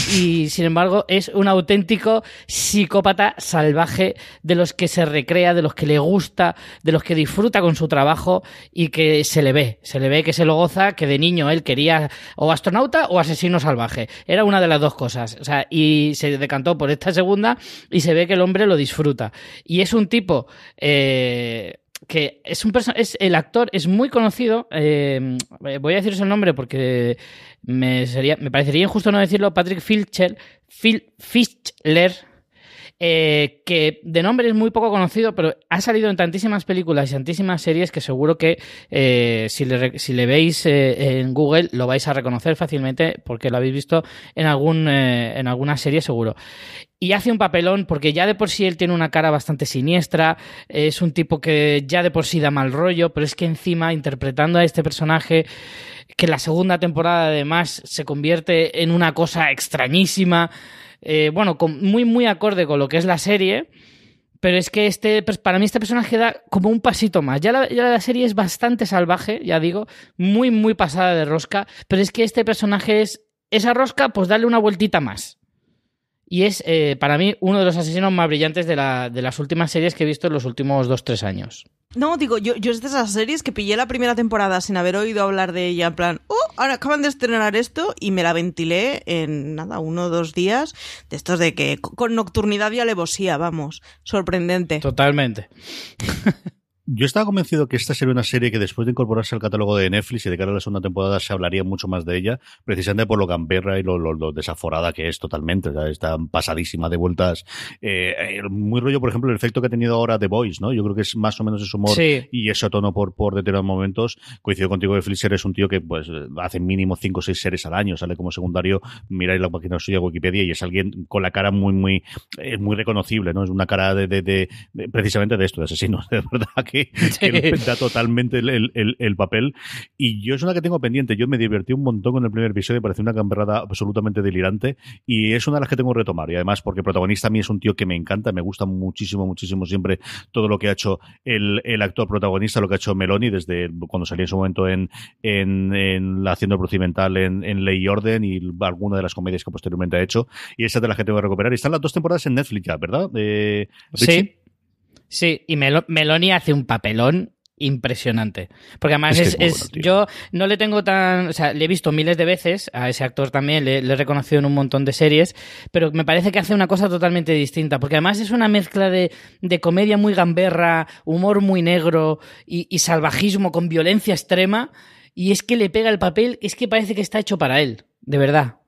sin embargo es un auténtico psicópata salvaje de los que se recrea, de los que le gusta, de los que disfruta con su trabajo y que se le ve, se le ve que se lo goza, que de niño él quería o astronauta o asesino salvaje. Era una de las dos cosas. O sea, y se decantó por esta segunda y se ve que el hombre lo disfruta. Y es un tipo... Eh, que es un es el actor es muy conocido eh, voy a deciros el nombre porque me sería me parecería injusto no decirlo Patrick Filcher Fischler eh, que de nombre es muy poco conocido, pero ha salido en tantísimas películas y tantísimas series que seguro que eh, si, le, si, le, veis eh, en Google lo vais a reconocer fácilmente porque lo habéis visto en, algún, en alguna serie seguro. Y hace un papelón porque ya de por sí él tiene una cara bastante siniestra, es un tipo que ya de por sí da mal rollo, pero es que encima interpretando a este personaje que la segunda temporada además se convierte en una cosa extrañísima, eh, bueno, muy, muy acorde con lo que es la serie. Pero es que este, pues, para mí este personaje da como un pasito más. Ya la, ya la, serie es bastante salvaje, ya digo, muy, muy pasada de rosca. Pero es que este personaje es esa rosca, pues darle una vueltita más. Y es, eh, para mí, uno de los asesinos más brillantes de, la, de las últimas series que he visto en los últimos dos, tres años. No, digo, yo, yo es de esas series que pillé la primera temporada sin haber oído hablar de ella, en plan, oh, ahora acaban de estrenar esto y me la ventilé en nada, uno o dos días, de estos de que con nocturnidad y alevosía, vamos, sorprendente. Totalmente. Yo estaba convencido que esta sería una serie que después de incorporarse al catálogo de Netflix y de cara a la segunda temporada se hablaría mucho más de ella, precisamente por lo gamberra y lo, desaforada que es totalmente. está pasadísima de vueltas. Eh, muy rollo, por ejemplo, el efecto que ha tenido ahora The Voice, ¿no? Yo creo que es más o menos ese humor y ese tono por, por determinados momentos. Coincido contigo que Flisser es un tío que pues hace mínimo cinco o seis series al año, sale como secundario, miráis la página suya Wikipedia y es alguien con la cara muy, muy, eh, muy reconocible, ¿no? Es una cara de, de, de, precisamente de esto, de asesinos, [laughs] de verdad que [laughs] que, da totalmente el, papel. Y yo es una que tengo pendiente. Yo me divertí un montón con el primer episodio, pareció una camperrada absolutamente delirante. Y es una de las que tengo que retomar. Y además, porque el protagonista a mí es un tío que me encanta, me gusta muchísimo, muchísimo siempre todo lo que ha hecho el, actor protagonista, lo que ha hecho Meloni desde cuando salió en su momento en, en, la haciendo procedimental en, en, Ley y Orden y alguna de las comedias que posteriormente ha hecho. Y esa es de las que tengo que recuperar. Y están las dos temporadas en Netflix ya, ¿verdad? Eh, sí. Sí, y Meloni hace un papelón impresionante. Porque además es, yo no le tengo tan, o sea, le he visto miles de veces a ese actor también, le, he reconocido en un montón de series, pero me parece que hace una cosa totalmente distinta, porque además es una mezcla de, de comedia muy gamberra, humor muy negro y, y, salvajismo con violencia extrema, y es que le pega el papel, es que parece que está hecho para él, de verdad.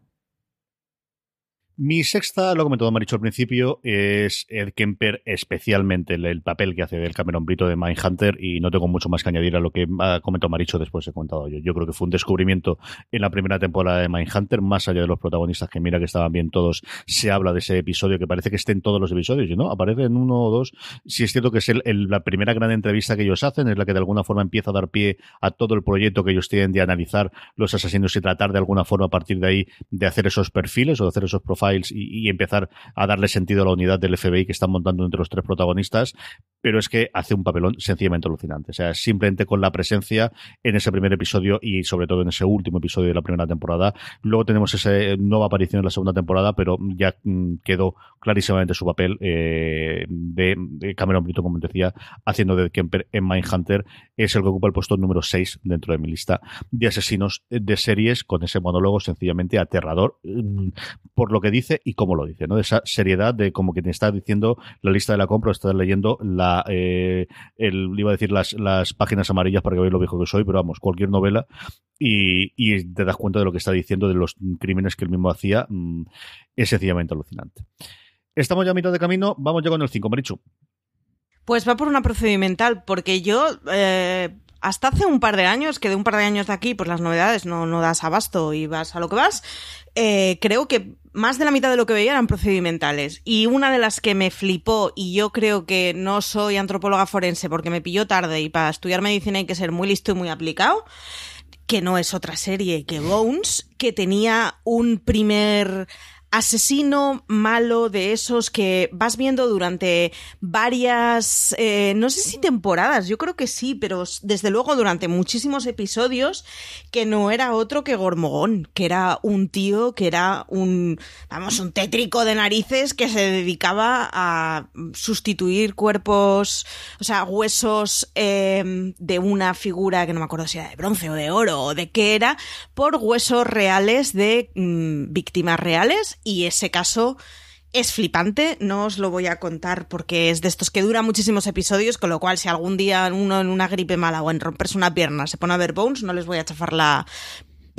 Mi sexta, lo comentó Maricho al principio, es Ed Kemper, especialmente el, papel que hace del Cameron Brito de Mindhunter, y no tengo mucho más que añadir a lo que ha comentado Maricho después he comentado yo. Yo creo que fue un descubrimiento en la primera temporada de Mindhunter, más allá de los protagonistas que mira que estaban bien todos, se habla de ese episodio que parece que esté en todos los episodios, no, aparece en uno o dos. Si es cierto que es la primera gran entrevista que ellos hacen, es la que de alguna forma empieza a dar pie a todo el proyecto que ellos tienen de analizar los asesinos y tratar de alguna forma a partir de ahí de hacer esos perfiles o de hacer esos profiles y, empezar a darle sentido a la unidad del FBI que están montando entre los tres protagonistas, pero es que hace un papelón sencillamente alucinante. O sea, simplemente con la presencia en ese primer episodio y sobre todo en ese último episodio de la primera temporada. Luego tenemos esa nueva aparición en la segunda temporada, pero ya mm, quedó clarísimamente su papel eh, de, Cameron Brito, como decía, haciendo de Kemper en Mindhunter. Es el que ocupa el puesto número 6 dentro de mi lista de asesinos de series con ese monólogo sencillamente aterrador mm, por lo que dice y cómo lo dice, ¿no? Esa seriedad de como que está diciendo la lista de la compra, estás leyendo la, eh, el, iba a decir las, las páginas amarillas para que veáis lo viejo que soy, pero vamos, cualquier novela y, te das cuenta de lo que está diciendo, de los crímenes que él mismo hacía, mm, es sencillamente alucinante. Estamos ya a mitad de camino, vamos ya con el 5, Marichu. Pues va por una procedimental, porque yo eh, hasta hace un par de años, que de un par de años de aquí, pues las novedades no, no das abasto y vas a lo que vas, eh, creo que más de la mitad de lo que veía eran procedimentales. Y una de las que me flipó, y yo creo que no soy antropóloga forense porque me pilló tarde y para estudiar medicina hay que ser muy listo y muy aplicado, que no es otra serie que Bones, que tenía un primer asesino malo de esos que vas viendo durante varias, eh, no sé si temporadas, yo creo que sí, pero desde luego durante muchísimos episodios, que no era otro que Gormogón, que era un tío, que era un, vamos, un tétrico de narices que se dedicaba a sustituir cuerpos, o sea, huesos eh, de una figura que no me acuerdo si era de bronce o de oro o de qué era, por huesos reales de mm, víctimas reales y ese caso es flipante, no os lo voy a contar porque es de estos que dura muchísimos episodios, con lo cual si algún día uno en una gripe mala o en romperse una pierna se pone a ver Bones, no les voy a chafar la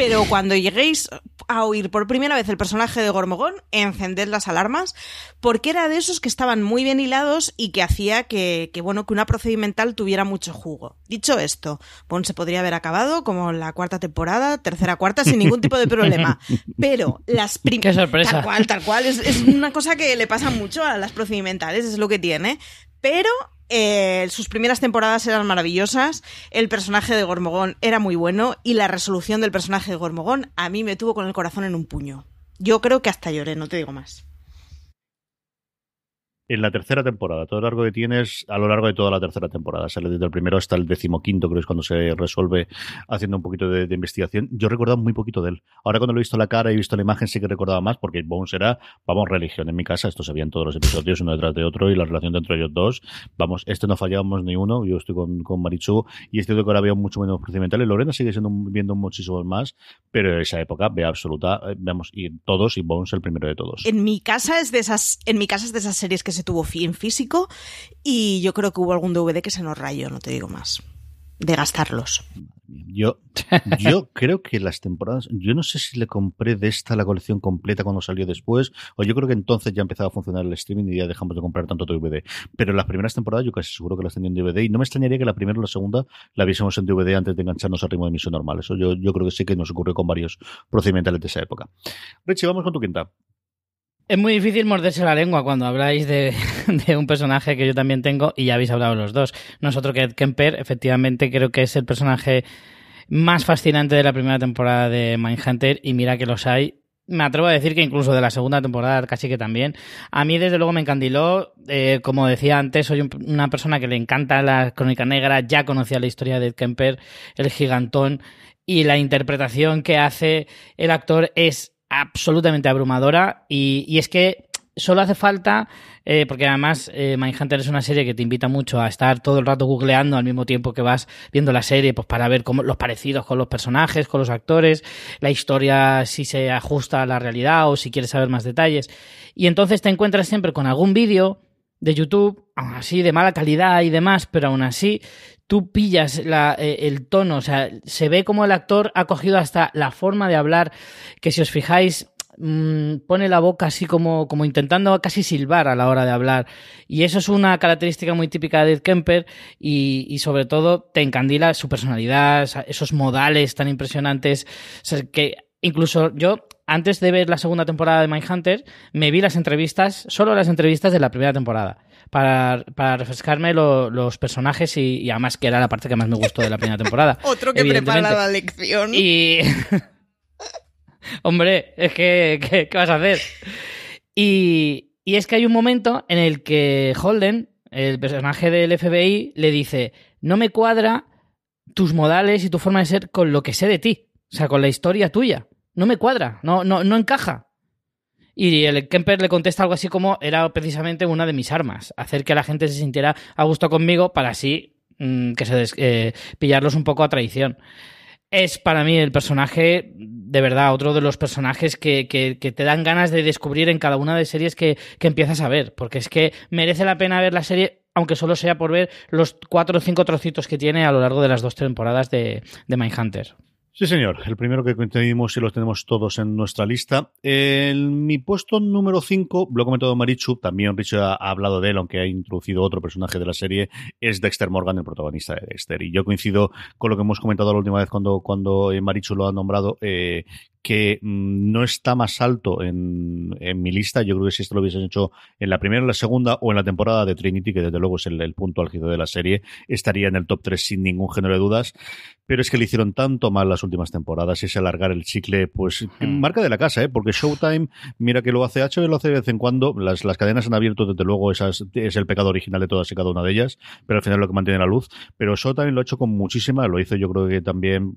pero cuando lleguéis a oír por primera vez el personaje de Gormogón, encended las alarmas, porque era de esos que estaban muy bien hilados y que hacía que, que bueno, que una procedimental tuviera mucho jugo. Dicho esto, Bond se podría haber acabado como la cuarta temporada, tercera, cuarta, sin ningún tipo de problema. [laughs] Pero las primeras... Qué sorpresa. Tal cual, tal cual. Es, es una cosa que le pasa mucho a las procedimentales, es lo que tiene. Pero eh, sus primeras temporadas eran maravillosas, el personaje de Gormogón era muy bueno y la resolución del personaje de Gormogón a mí me tuvo con el corazón en un puño. Yo creo que hasta lloré, no te digo más. En la tercera temporada. Todo lo largo que tienes a lo largo de toda la tercera temporada. Sale desde el primero hasta el decimoquinto, creo que es cuando se resuelve haciendo un poquito de, de investigación. Yo recordaba muy poquito de él. Ahora cuando lo he visto la cara y he visto la imagen sí que recordaba más, porque Bones era, vamos, religión. En mi casa esto se veía en todos los episodios, uno detrás de otro, y la relación entre ellos dos. Vamos, este no fallábamos ni uno. Yo estoy con, con Marichu y es cierto que ahora veo mucho menos procedimentales. Lorena sigue siendo viendo muchísimos más, pero esa época ve absoluta, eh, vamos, y todos, y Bones el primero de todos. En mi casa es de esas, en mi casa es de esas series que se tuvo fi- en físico y yo creo que hubo algún DVD que se nos rayó, no te digo más. De gastarlos. Yo, [laughs] yo creo que las temporadas, yo no sé si le compré de esta la colección completa cuando salió después, o yo creo que entonces ya empezaba a funcionar el streaming y ya dejamos de comprar tanto DVD. Pero las primeras temporadas yo casi seguro que las tenía en DVD y no me extrañaría que la primera o la segunda la viésemos en DVD antes de engancharnos al ritmo de emisión normal. Eso yo, yo creo que sí que nos ocurrió con varios procedimentales de esa época. Richie, vamos con tu quinta. Es muy difícil morderse la lengua cuando habláis [laughs] de, un personaje que yo también tengo y ya habéis hablado los dos. Nosotros que Ed Kemper, efectivamente, creo que es el personaje más fascinante de la primera temporada de Mindhunter y mira que los hay. Me atrevo a decir que incluso de la segunda temporada casi que también. A mí desde luego me encandiló. Eh, como decía antes, soy un, una persona que le encanta la crónica negra. Ya conocía la historia de Ed Kemper, el gigantón. Y la interpretación que hace el actor es absolutamente abrumadora y, y, es que solo hace falta, eh, porque además eh, Mindhunter es una serie que te invita mucho a estar todo el rato googleando al mismo tiempo que vas viendo la serie, pues para ver cómo, los parecidos con los personajes, con los actores, la historia si se ajusta a la realidad o si quieres saber más detalles. Y entonces te encuentras siempre con algún vídeo de YouTube, aún así de mala calidad y demás, pero aún así tú pillas la, eh, el tono, o sea, se ve como el actor ha cogido hasta la forma de hablar, que si os fijáis, mmm, pone la boca así como, como intentando casi silbar a la hora de hablar. Y eso es una característica muy típica de Ed Kemper y, y sobre todo te encandila su personalidad, esos modales tan impresionantes, o sea, que incluso yo antes de ver la segunda temporada de Mindhunter, me vi las entrevistas, solo las entrevistas de la primera temporada, para, para refrescarme lo, los personajes y, y, además que era la parte que más me gustó de la primera temporada. [laughs] Otro que prepara la lección. Y... [laughs] Hombre, es que, ¿qué, ¿qué, vas a hacer? Y, y es que hay un momento en el que Holden, el personaje del FBI, le dice, no me cuadra tus modales y tu forma de ser con lo que sé de ti, o sea, con la historia tuya no me cuadra, no, no, no encaja. Y el Kemper le contesta algo así como era precisamente una de mis armas, hacer que la gente se sintiera a gusto conmigo para así mmm, que se des, eh, pillarlos un poco a traición. Es para mí el personaje, de verdad, otro de los personajes que, te dan ganas de descubrir en cada una de series que, que empiezas a ver, porque es que merece la pena ver la serie aunque solo sea por ver los cuatro o cinco trocitos que tiene a lo largo de las dos temporadas de, de Mindhunter. Sí, señor. El primero que coincidimos y lo tenemos todos en nuestra lista. En mi puesto número 5, lo ha comentado Marichu, también Richard ha, ha hablado de él, aunque ha introducido otro personaje de la serie, es Dexter Morgan, el protagonista de Dexter. Y yo coincido con lo que hemos comentado la última vez cuando, cuando Marichu lo ha nombrado, eh, que mmm, no está más alto en, en, mi lista. Yo creo que si esto lo hubiesen hecho en la primera, en la segunda o en la temporada de Trinity, que desde luego es el, el punto álgido de la serie, estaría en el top 3 sin ningún género de dudas. Pero es que le hicieron tanto mal las últimas temporadas y ese alargar el chicle, pues mm. marca de la casa, ¿eh? porque Showtime, mira que lo hace HBO, lo hace de vez en cuando. Las, las cadenas han abierto, desde luego, esas, es el pecado original de todas y cada una de ellas, pero al final lo que mantiene la luz. Pero Showtime lo ha hecho con muchísima, lo hizo yo creo que también,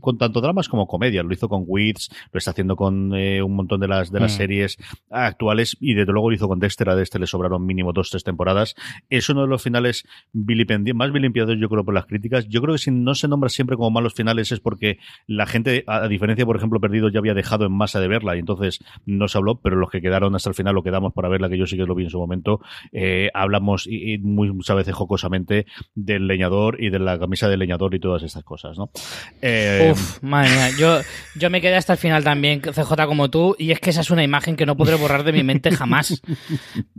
con tanto dramas como comedia, lo hizo con Wits, lo está haciendo con eh, un montón de las de las mm. series actuales y desde luego lo hizo con Dexter a Dexter le sobraron mínimo dos tres temporadas es uno de los finales vilipendiados más vilipendiados yo creo por las críticas yo creo que si no se nombra siempre como malos finales es porque la gente, a, diferencia, por ejemplo, Perdido ya había dejado en masa de verla y entonces no se habló, pero los que quedaron hasta el final lo quedamos para verla, que yo sí que lo vi en su momento, eh, hablamos y, muy muchas veces jocosamente del leñador y de la camisa del leñador y todas estas cosas, ¿no? Eh, Uf, madre mía, yo, yo me quedé hasta el final también, CJ como tú, y es que esa es una imagen que no podré borrar de mi mente jamás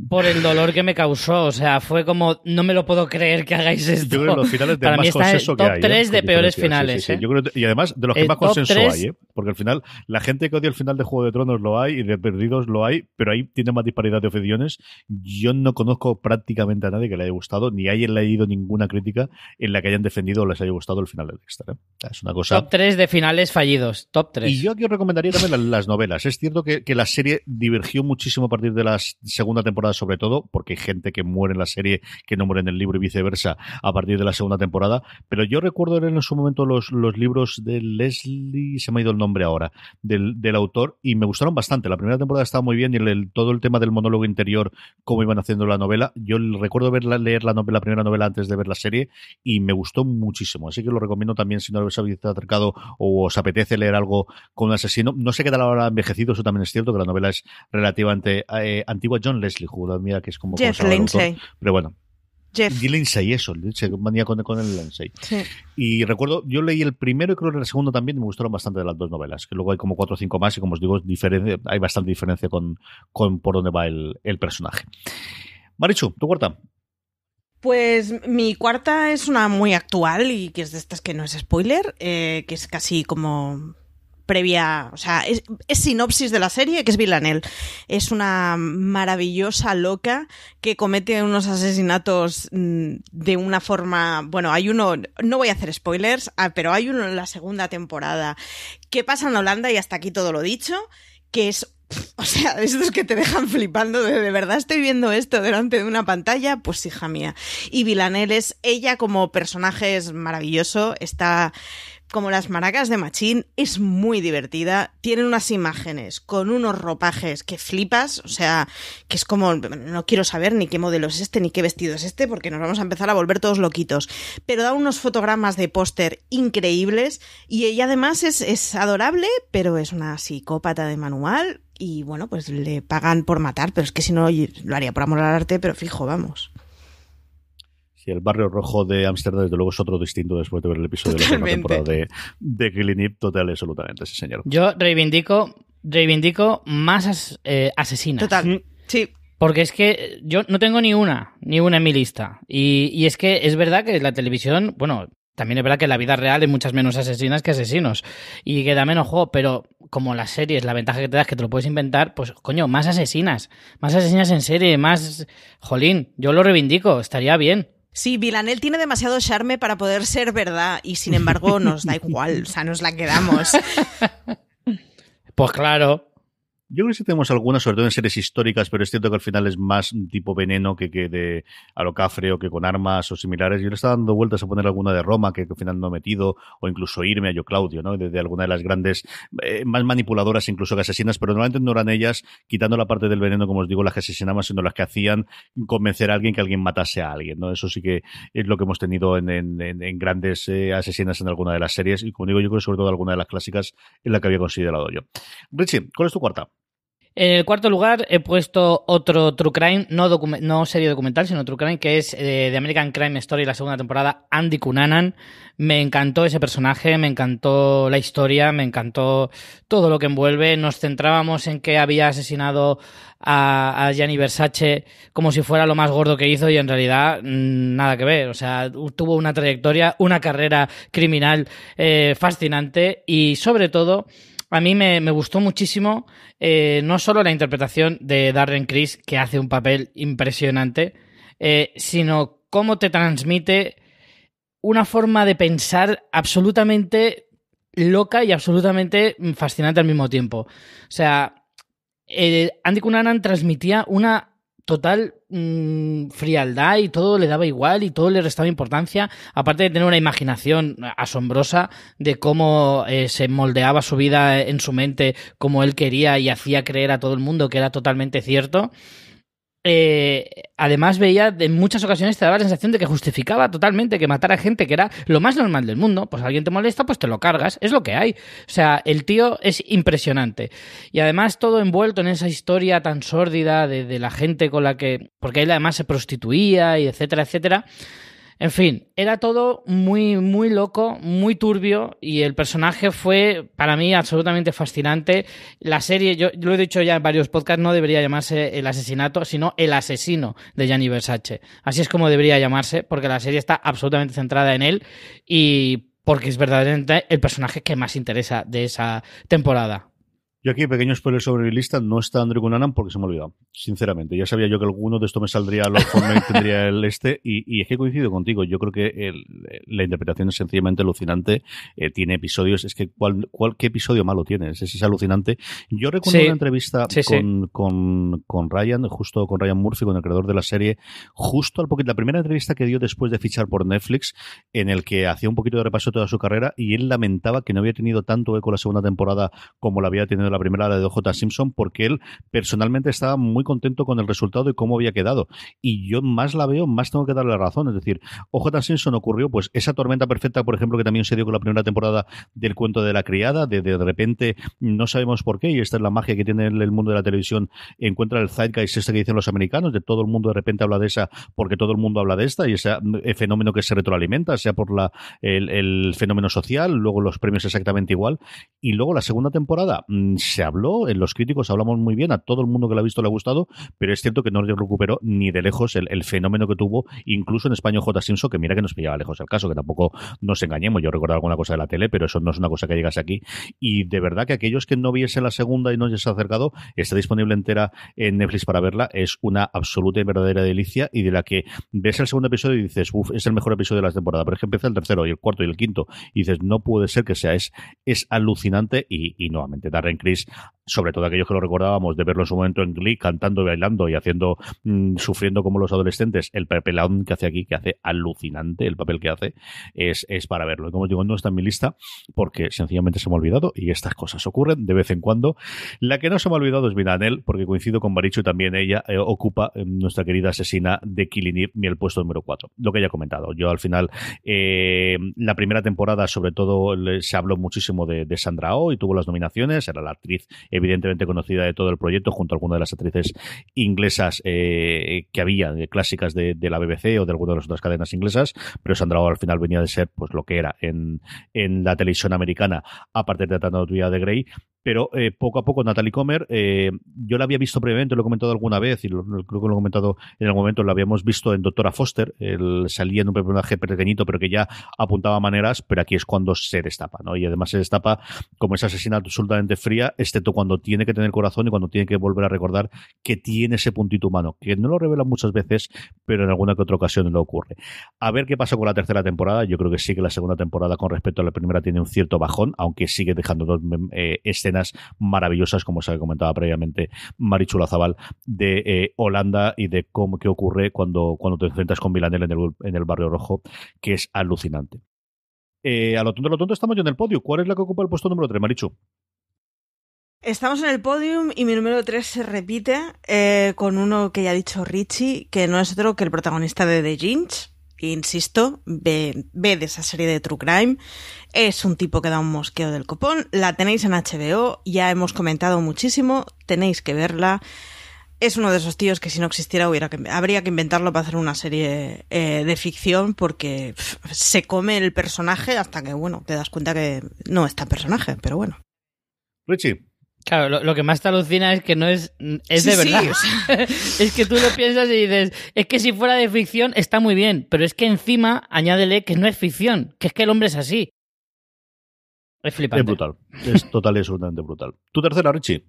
por el dolor que me causó, o sea, fue como, no me lo puedo creer que hagáis esto. Yo creo que los finales de Para más mí está consenso top que 3 de peores finales. ¿eh? y además, de los que más consenso hay, ¿eh? Porque al final, la gente que odia el final de Juego de Tronos lo hay y de Perdidos lo hay, pero ahí tiene más disparidad de opiniones. Yo no conozco prácticamente a nadie que le haya gustado, ni haya leído ninguna crítica en la que hayan defendido o les haya gustado el final de Dexter. ¿eh? Es una cosa. Top 3 de finales fallidos. Top 3. Y yo aquí os recomendaría también las, novelas. Es cierto que, que, la serie divergió muchísimo a partir de la segunda temporada, sobre todo, porque hay gente que muere en la serie que no muere en el libro y viceversa a partir de la segunda temporada. Pero yo recuerdo en su momento los, los libros de Leslie, se me ha ido el nombre ahora, del, del autor, y me gustaron bastante. La primera temporada estaba muy bien y el, todo el tema del monólogo interior, cómo iban haciendo la novela. Yo recuerdo verla, leer la, novela, la primera novela antes de ver la serie y me gustó muchísimo. Así que lo recomiendo también si no os habéis acercado o os apetece leer algo con un asesino. No sé qué tal ahora envejecido, eso también es cierto, que la novela es relativamente eh, antigua. John Leslie, jugó, mira que es como... Jeff Lindsay. Pero bueno, Jeff. Y Lindsay, eso, se manía con, con el Lindsay. Y recuerdo, yo leí el primero y creo que el segundo también me gustaron bastante de las dos novelas, que luego hay como cuatro o cinco más y como os digo, hay bastante diferencia con, con por dónde va el, el personaje. Marichu, tu cuarta. Pues mi cuarta es una muy actual y que es de estas que no es spoiler, eh, que es casi como previa, o sea, es, sinopsis de la serie, que es Villanelle. Es una maravillosa loca que comete unos asesinatos mm, de una forma, bueno, hay uno, no voy a hacer spoilers, ah, pero hay uno en la segunda temporada que pasa en Holanda y hasta aquí todo lo dicho, que es [laughs] o sea, estos que te dejan flipando de, de verdad estoy viendo esto delante de una pantalla, pues hija mía. Y Villanelle es ella como personaje es maravilloso, está como las maracas de Machín, es muy divertida. Tiene unas imágenes con unos ropajes que flipas, o sea, que es como, no quiero saber ni qué modelo es este, ni qué vestido es este, porque nos vamos a empezar a volver todos loquitos. Pero da unos fotogramas de póster increíbles y ella además es, es adorable, pero es una psicópata de manual y bueno, pues le pagan por matar, pero es que si no lo haría por amor al arte, pero fijo, vamos el barrio rojo de Ámsterdam, desde luego, es otro distinto después de ver el episodio de la segunda temporada de, de Killing total absolutamente, sí, señor. Yo reivindico, reivindico más eh, asesinas. Total, mm. sí. Porque es que yo no tengo ni una, ni una en mi lista. Y, y es que es verdad que la televisión, bueno, también es verdad que en la vida real hay muchas menos asesinas que asesinos y que da menos juego, pero como las series, la ventaja que te das es que te lo puedes inventar, pues coño, más asesinas, más asesinas en serie, más... Jolín, yo lo reivindico, estaría bien. Sí, Villanel tiene demasiado charme para poder ser verdad y sin embargo nos da igual, o sea, nos la quedamos. [laughs] Pues claro, yo creo que sí tenemos algunas, sobre todo en series históricas, pero es cierto que al final es más tipo veneno que, que de alocafre o que con armas o similares. Yo le estaba dando vueltas a poner alguna de Roma, que, al final no he metido, o incluso irme a yo Claudio, ¿no? De, alguna de las grandes, eh, más manipuladoras incluso que asesinas, pero normalmente no eran ellas, quitando la parte del veneno, como os digo, las que asesinaban, sino las que hacían convencer a alguien que alguien matase a alguien, ¿no? Eso sí que es lo que hemos tenido en, en, en grandes eh, asesinas en alguna de las series, y como digo, yo creo sobre todo alguna de las clásicas en la que había considerado yo. Richie, ¿cuál es tu cuarta? En el cuarto lugar he puesto otro True Crime, no, serie documental, sino True Crime, que es eh, de American Crime Story, la segunda temporada, Andy Cunanan. Me encantó ese personaje, me encantó la historia, me encantó todo lo que envuelve. Nos centrábamos en que había asesinado a, a Gianni Versace como si fuera lo más gordo que hizo y en realidad mm, nada que ver. O sea, tuvo una trayectoria, una carrera criminal eh, fascinante y sobre todo a mí me, gustó muchísimo eh, no solo la interpretación de Darren Criss, que hace un papel impresionante, eh, sino cómo te transmite una forma de pensar absolutamente loca y absolutamente fascinante al mismo tiempo. O sea, eh, Andy Cunanan transmitía una total mm, frialdad y todo le daba igual y todo le restaba importancia, aparte de tener una imaginación asombrosa de cómo eh, se moldeaba su vida en su mente como él quería y hacía creer a todo el mundo que era totalmente cierto. Eh, además veía en muchas ocasiones te daba la sensación de que justificaba totalmente que matar a gente que era lo más normal del mundo. Pues alguien te molesta, pues te lo cargas, es lo que hay. O sea, el tío es impresionante. Y además todo envuelto en esa historia tan sórdida de, de la gente con la que... Porque él además se prostituía y etcétera, etcétera. En fin, era todo muy, muy loco, muy turbio y el personaje fue para mí absolutamente fascinante. La serie, yo lo he dicho ya en varios podcasts, no debería llamarse El asesinato, sino El asesino de Gianni Versace. Así es como debería llamarse, porque la serie está absolutamente centrada en él y porque es verdaderamente el personaje que más interesa de esa temporada. Yo aquí, pequeño spoiler sobre mi lista, no está Andrew Cunanan porque se me ha olvidado. Sinceramente, ya sabía yo que alguno de estos me saldría, lo [laughs] y tendría el este, y, y, es que coincido contigo. Yo creo que el, la interpretación es sencillamente alucinante. Eh, tiene episodios, es que ¿cuál, cuál, ¿qué episodio malo tienes? Es, es alucinante. Yo recuerdo Sí. una entrevista Sí, sí. con, con, con Ryan, justo con Ryan Murphy, con el creador de la serie, justo al poquito, la primera entrevista que dio después de fichar por Netflix, en el que hacía un poquito de repaso de toda su carrera, y él lamentaba que no había tenido tanto eco la segunda temporada como la había tenido la primera, la de OJ Simpson, porque él personalmente estaba muy contento con el resultado y cómo había quedado. Y yo más la veo, más tengo que darle razón. Es decir, OJ Simpson ocurrió, pues, esa tormenta perfecta, por ejemplo, que también se dio con la primera temporada del cuento de la criada, de de, repente no sabemos por qué, y esta es la magia que tiene el, mundo de la televisión, encuentra el zeitgeist este que dicen los americanos, de todo el mundo de repente habla de esa, porque todo el mundo habla de esta, y ese fenómeno que se retroalimenta, sea por la, el, el fenómeno social, luego los premios exactamente igual, y luego la segunda temporada mm, se habló, en los críticos hablamos muy bien, a todo el mundo que la ha visto le ha gustado, pero es cierto que no recuperó ni de lejos el, fenómeno que tuvo, incluso en España J. Simpson, que mira que nos pillaba lejos el caso, que tampoco nos engañemos, yo recuerdo alguna cosa de la tele, pero eso no es una cosa que llegase aquí, y de verdad que aquellos que no viesen la segunda y no se ha acercado, está disponible entera en Netflix para verla, es una absoluta y verdadera delicia, y de la que ves el segundo episodio y dices, uff, es el mejor episodio de la temporada, pero es que empieza el tercero y el cuarto y el quinto, y dices, no puede ser que sea, es, es alucinante, y, nuevamente, Darren Sobre todo aquellos que lo recordábamos de verlo en su momento en Glee, cantando y bailando y haciendo, mmm, sufriendo como los adolescentes, el papelón que hace aquí, que hace alucinante el papel que hace, es, es para verlo. Y como os digo, no está en mi lista porque sencillamente se me ha olvidado y estas cosas ocurren de vez en cuando. La que no se me ha olvidado es Miranel, porque coincido con Baricho y también ella eh, ocupa eh, nuestra querida asesina de Killing Eve, el puesto número 4. Lo que ya he comentado. Yo al final, eh, la primera temporada, sobre todo, se habló muchísimo de, Sandra Oh y tuvo las nominaciones, era la actriz evidentemente conocida de todo el proyecto, junto a alguna de las actrices inglesas eh, que había, de clásicas de, de, la BBC o de alguna de las otras cadenas inglesas, pero Sandra Oh al final venía de ser pues lo que era en, en la televisión americana, aparte de tratando de Grey, pero eh, poco a poco Natalie Comer, eh, yo la había visto previamente, lo he comentado alguna vez y lo, creo que lo he comentado en algún momento, lo habíamos visto en Doctora Foster, él salía en un personaje pequeñito pero que ya apuntaba maneras, pero aquí es cuando se destapa, ¿no? Y además se destapa como esa asesina absolutamente fría, excepto cuando tiene que tener corazón y cuando tiene que volver a recordar que tiene ese puntito humano, que no lo revela muchas veces, pero en alguna que otra ocasión lo ocurre. A ver qué pasa con la tercera temporada, yo creo que sí que la segunda temporada con respecto a la primera tiene un cierto bajón, aunque sigue dejando eh, escenas maravillosas, como se comentaba previamente Marichula Zabal, de eh, Holanda y de cómo qué ocurre cuando, cuando te enfrentas con Milanel en el, en el barrio rojo, que es alucinante. Eh, a lo tonto, a lo tonto estamos ya en el podio. ¿Cuál es la que ocupa el puesto número 3, Marichu? Estamos en el podium y mi número 3 se repite eh, con uno que ya ha dicho Richie, que no es otro que el protagonista de The Ginge. Insisto, ve, ve, de esa serie de True Crime. Es un tipo que da un mosqueo del copón. La tenéis en HBO, ya hemos comentado muchísimo, tenéis que verla. Es uno de esos tíos que si no existiera hubiera que, habría que inventarlo para hacer una serie eh, de ficción porque se come el personaje hasta que, bueno, te das cuenta que no está el personaje, pero bueno. Richie. Claro, lo, lo, que más te alucina es que no es, es sí, de verdad. Sí, o sea. [laughs] es que tú lo piensas y dices, es que si fuera de ficción está muy bien, pero es que encima añádele que no es ficción, que es que el hombre es así. Es flipante. Es brutal. Es total y absolutamente brutal. Tu tercera, Richie.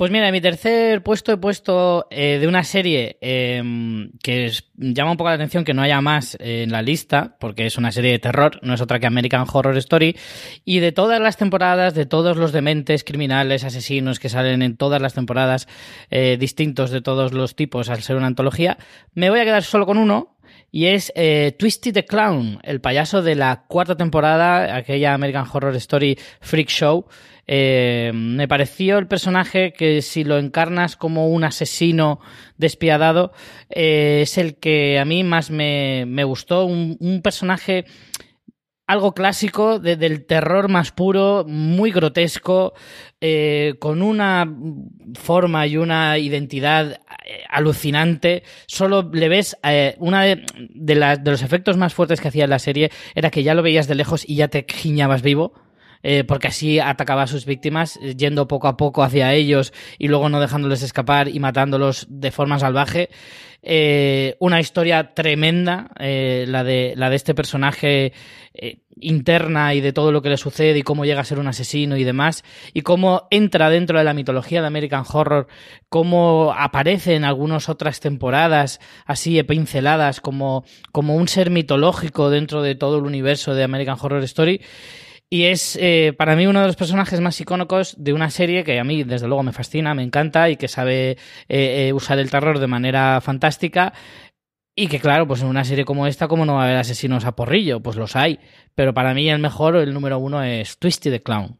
Pues mira, en mi tercer puesto he puesto eh, de una serie eh, que es, llama un poco la atención que no haya más eh, en la lista, porque es una serie de terror, no es otra que American Horror Story, y de todas las temporadas, de todos los dementes, criminales, asesinos que salen en todas las temporadas, eh, distintos de todos los tipos al ser una antología, me voy a quedar solo con uno, y es eh, Twisty the Clown, el payaso de la cuarta temporada, aquella American Horror Story Freak Show. Eh, me pareció el personaje que si lo encarnas como un asesino despiadado, eh, es el que a mí más me, gustó, un, personaje algo clásico del terror más puro, muy grotesco, con una forma y una identidad alucinante. Solo le ves eh, una de, los efectos más fuertes que hacía la serie era que ya lo veías de lejos y ya te giñabas vivo. Eh, porque así atacaba a sus víctimas, eh, yendo poco a poco hacia ellos y luego no dejándoles escapar y matándolos de forma salvaje. Eh, una historia tremenda, la, de, la de este personaje interna y de todo lo que le sucede y cómo llega a ser un asesino y demás, y cómo entra dentro de la mitología de American Horror, cómo aparece en algunas otras temporadas, así pinceladas, como, como un ser mitológico dentro de todo el universo de American Horror Story. Y es eh, para mí uno de los personajes más icónicos de una serie que a mí, desde luego, me fascina, me encanta y que sabe eh, eh, usar el terror de manera fantástica. Y que, claro, pues en una serie como esta, ¿cómo no va a haber asesinos a porrillo? Pues los hay. Pero para mí, el mejor, el número uno, es Twisty the Clown.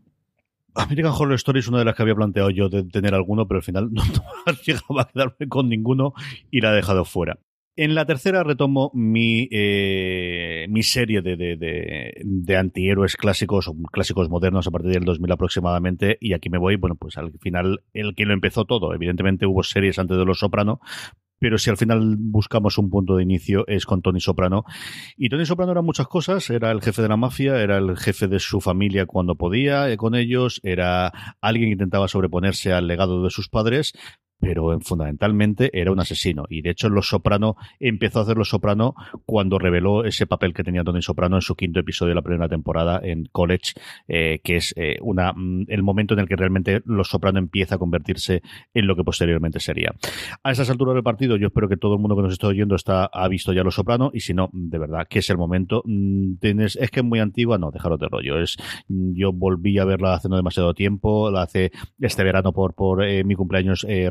American Horror Story es una de las que había planteado yo de tener alguno, pero al final [laughs] no, no llegaba a quedarme con ninguno y la he dejado fuera. En la tercera retomo mi, eh, serie de, antihéroes clásicos o clásicos modernos a partir del 2000 aproximadamente y aquí me voy, bueno, pues al final el que lo empezó todo. Evidentemente hubo series antes de Los Soprano, pero si al final buscamos un punto de inicio es con Tony Soprano. Y Tony Soprano era muchas cosas, era el jefe de la mafia, era el jefe de su familia cuando podía eh, con ellos, era alguien que intentaba sobreponerse al legado de sus padres, pero fundamentalmente era un asesino. Y de hecho, Los Soprano empezó a hacer Los Soprano cuando reveló ese papel que tenía Tony Soprano en su quinto episodio de la primera temporada en College, eh, que es eh, una, mm, el momento en el que realmente Los Soprano empieza a convertirse en lo que posteriormente sería. A esas alturas del partido, yo espero que todo el mundo que nos está oyendo está, ha visto ya Los Soprano, y si no, de verdad, que es el momento. Mm, tienes, es que es muy antigua, no, dejaros de rollo. Es, yo volví a verla hace no demasiado tiempo, la hace este verano por, por eh, mi cumpleaños eh,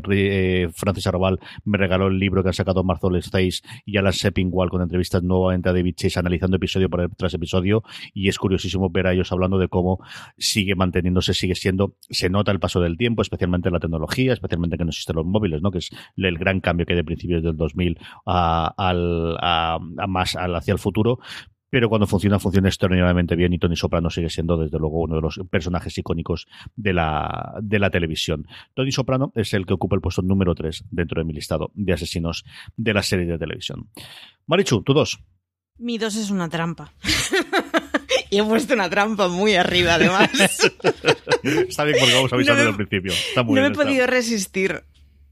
Francis Arrabal me regaló el libro que han sacado Marzo Stace y Alan Seppingwall con entrevistas nuevamente a David Chase analizando episodio tras episodio y es curiosísimo ver a ellos hablando de cómo sigue manteniéndose, sigue siendo, se nota el paso del tiempo, especialmente en la tecnología, especialmente que no existen los móviles, ¿no? que es el gran cambio que hay de principios del 2000 a, al, a, más hacia el futuro, pero cuando funciona, funciona extraordinariamente bien y Tony Soprano sigue siendo, desde luego, uno de los personajes icónicos de la, de la televisión. Tony Soprano es el que ocupa el puesto número 3 dentro de mi listado de asesinos de la serie de televisión. Marichu, tú dos. Mi dos es una trampa. [laughs] y he puesto una trampa muy arriba, además. [laughs] Está bien porque vamos a avisar desde el principio. Está muy no me he podido resistir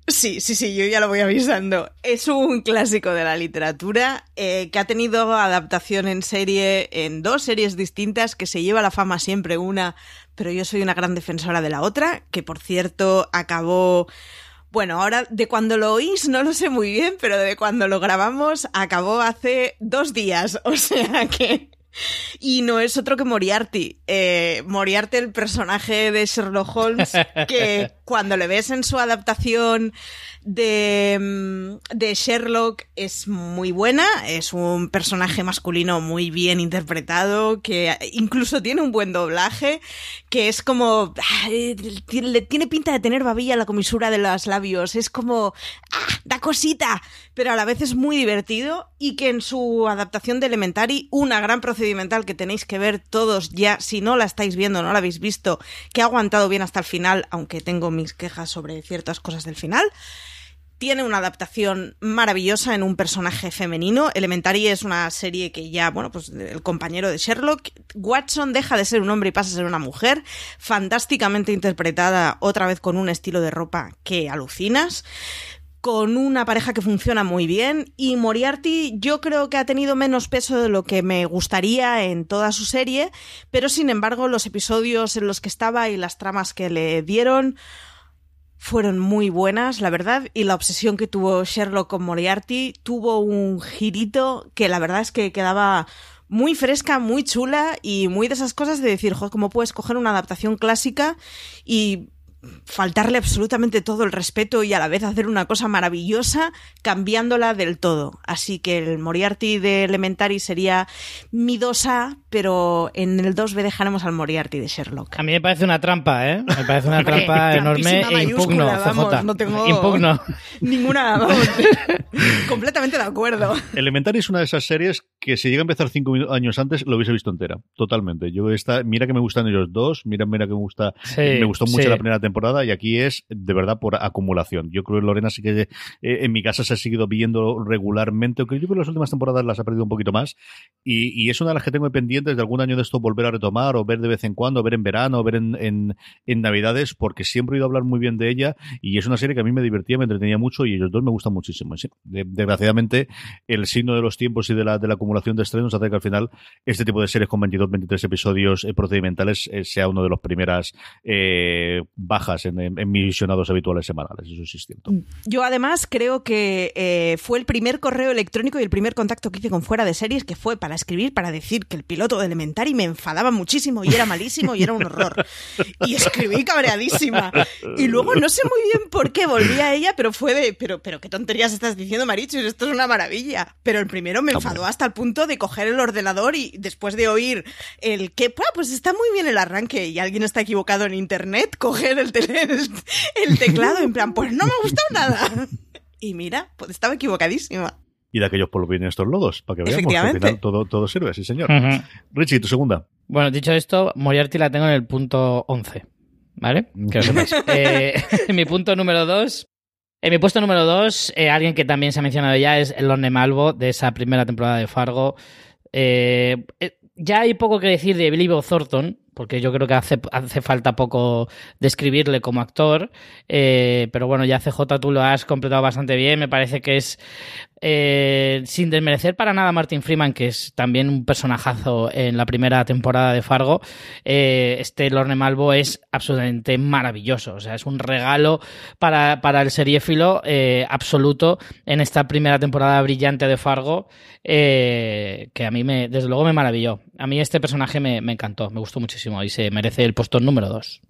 Sí, sí, sí, yo ya lo voy avisando. Es un clásico de la literatura eh, que ha tenido adaptación en serie, en dos series distintas, que se lleva la fama siempre una, pero yo soy una gran defensora de la otra, que por cierto acabó... Bueno, ahora de cuando lo oís no lo sé muy bien, pero de cuando lo grabamos acabó hace dos días, [laughs] o sea que y no es otro que Moriarty. Eh, Moriarty, el personaje de Sherlock Holmes, [laughs] que cuando le ves en su adaptación de, mm, de Sherlock es muy buena, es un personaje masculino muy bien interpretado, que incluso tiene un buen doblaje, que es como... le tiene pinta de tener babilla la comisura de los labios, es como... ¡Ah, da cosita! Pero a la vez es muy divertido y que en su adaptación de Elementary, una gran procedimental que tenéis que ver todos ya, si no la estáis viendo, no la habéis visto, que ha aguantado bien hasta el final, aunque tengo mis quejas sobre ciertas cosas del final, tiene una adaptación maravillosa en un personaje femenino. Elementary es una serie que ya, bueno, pues el compañero de Sherlock. Watson deja de ser un hombre y pasa a ser una mujer. Fantásticamente interpretada, otra vez con un estilo de ropa que alucinas con una pareja que funciona muy bien y Moriarty yo creo que ha tenido menos peso de lo que me gustaría en toda su serie, pero sin embargo los episodios en los que estaba y las tramas que le dieron fueron muy buenas, la verdad, y la obsesión que tuvo Sherlock con Moriarty tuvo un girito que la verdad es que quedaba muy fresca, muy chula y muy de esas cosas de decir, joder, ¿cómo puedes coger una adaptación clásica y faltarle absolutamente todo el respeto y a la vez hacer una cosa maravillosa cambiándola del todo. Así que el Moriarty de Elementary sería mi 2A, pero en el 2B dejaremos al Moriarty de Sherlock. A mí me parece una trampa, ¿eh? Me parece una [laughs] trampa enorme e impugno, vamos, no tengo impugno. ninguna, vamos, [laughs] completamente de acuerdo. Elementary es una de esas series que si llega a empezar cinco años antes lo hubiese visto entera, totalmente. Yo esta, mira que me gustan ellos dos, mira, mira que me gusta, me gustó mucho la primera temporada y aquí es de verdad por acumulación. Yo creo que Lorena sí que eh, en mi casa se ha seguido viendo regularmente, aunque yo creo que las últimas temporadas las ha perdido un poquito más y, es una de las que tengo pendientes de algún año de esto volver a retomar o ver de vez en cuando, ver en verano, ver en, en, Navidades, porque siempre he oído hablar muy bien de ella y es una serie que a mí me divertía, me entretenía mucho y ellos dos me gustan muchísimo. desgraciadamente, el signo de los tiempos y de la, de la acumulación de estrenos hace que al final este tipo de series con 22, 23 episodios eh, procedimentales eh, sea uno de las primeras bajas en, en, mis visionados habituales semanales, eso sí es cierto. Yo además creo que fue el primer correo electrónico y el primer contacto que hice con fuera de series que fue para escribir, para decir que el piloto de Elementary me enfadaba muchísimo y era malísimo y era un horror. Y escribí cabreadísima. Y luego no sé muy bien por qué volví a ella, pero fue de, pero, pero qué tonterías estás diciendo, Marichu, esto es una maravilla. Pero el primero me enfadó hasta el punto de coger el ordenador y después de oír el que, pues está muy bien el arranque y alguien está equivocado en internet, coger el, [laughs] el teclado en plan, pues no me ha gustado nada. [laughs] Y mira, pues estaba equivocadísima y de aquellos por lo vienen estos lodos, para que veamos que al final todo, todo sirve, sí señor. Richie, tu segunda. Bueno, dicho esto, Moriarty la tengo en el punto 11, ¿vale? Que lo eh, en [laughs] mi punto número 2, en mi puesto número 2, eh, alguien que también se ha mencionado ya es el Lorne Malvo de esa primera temporada de Fargo. Eh, ya hay poco que decir de Billy Thornton, porque yo creo que hace, hace falta poco describirle como actor, eh, pero bueno, ya CJ tú lo has completado bastante bien, me parece que es, eh, sin desmerecer para nada a Martin Freeman, que es también un personajazo en la primera temporada de Fargo, eh, este Lorne Malvo es absolutamente maravilloso, o sea, es un regalo para, para el seriéfilo absoluto en esta primera temporada brillante de Fargo, que a mí me, desde luego me maravilló. A mí este personaje me encantó, me gustó muchísimo y se merece el puesto número 2.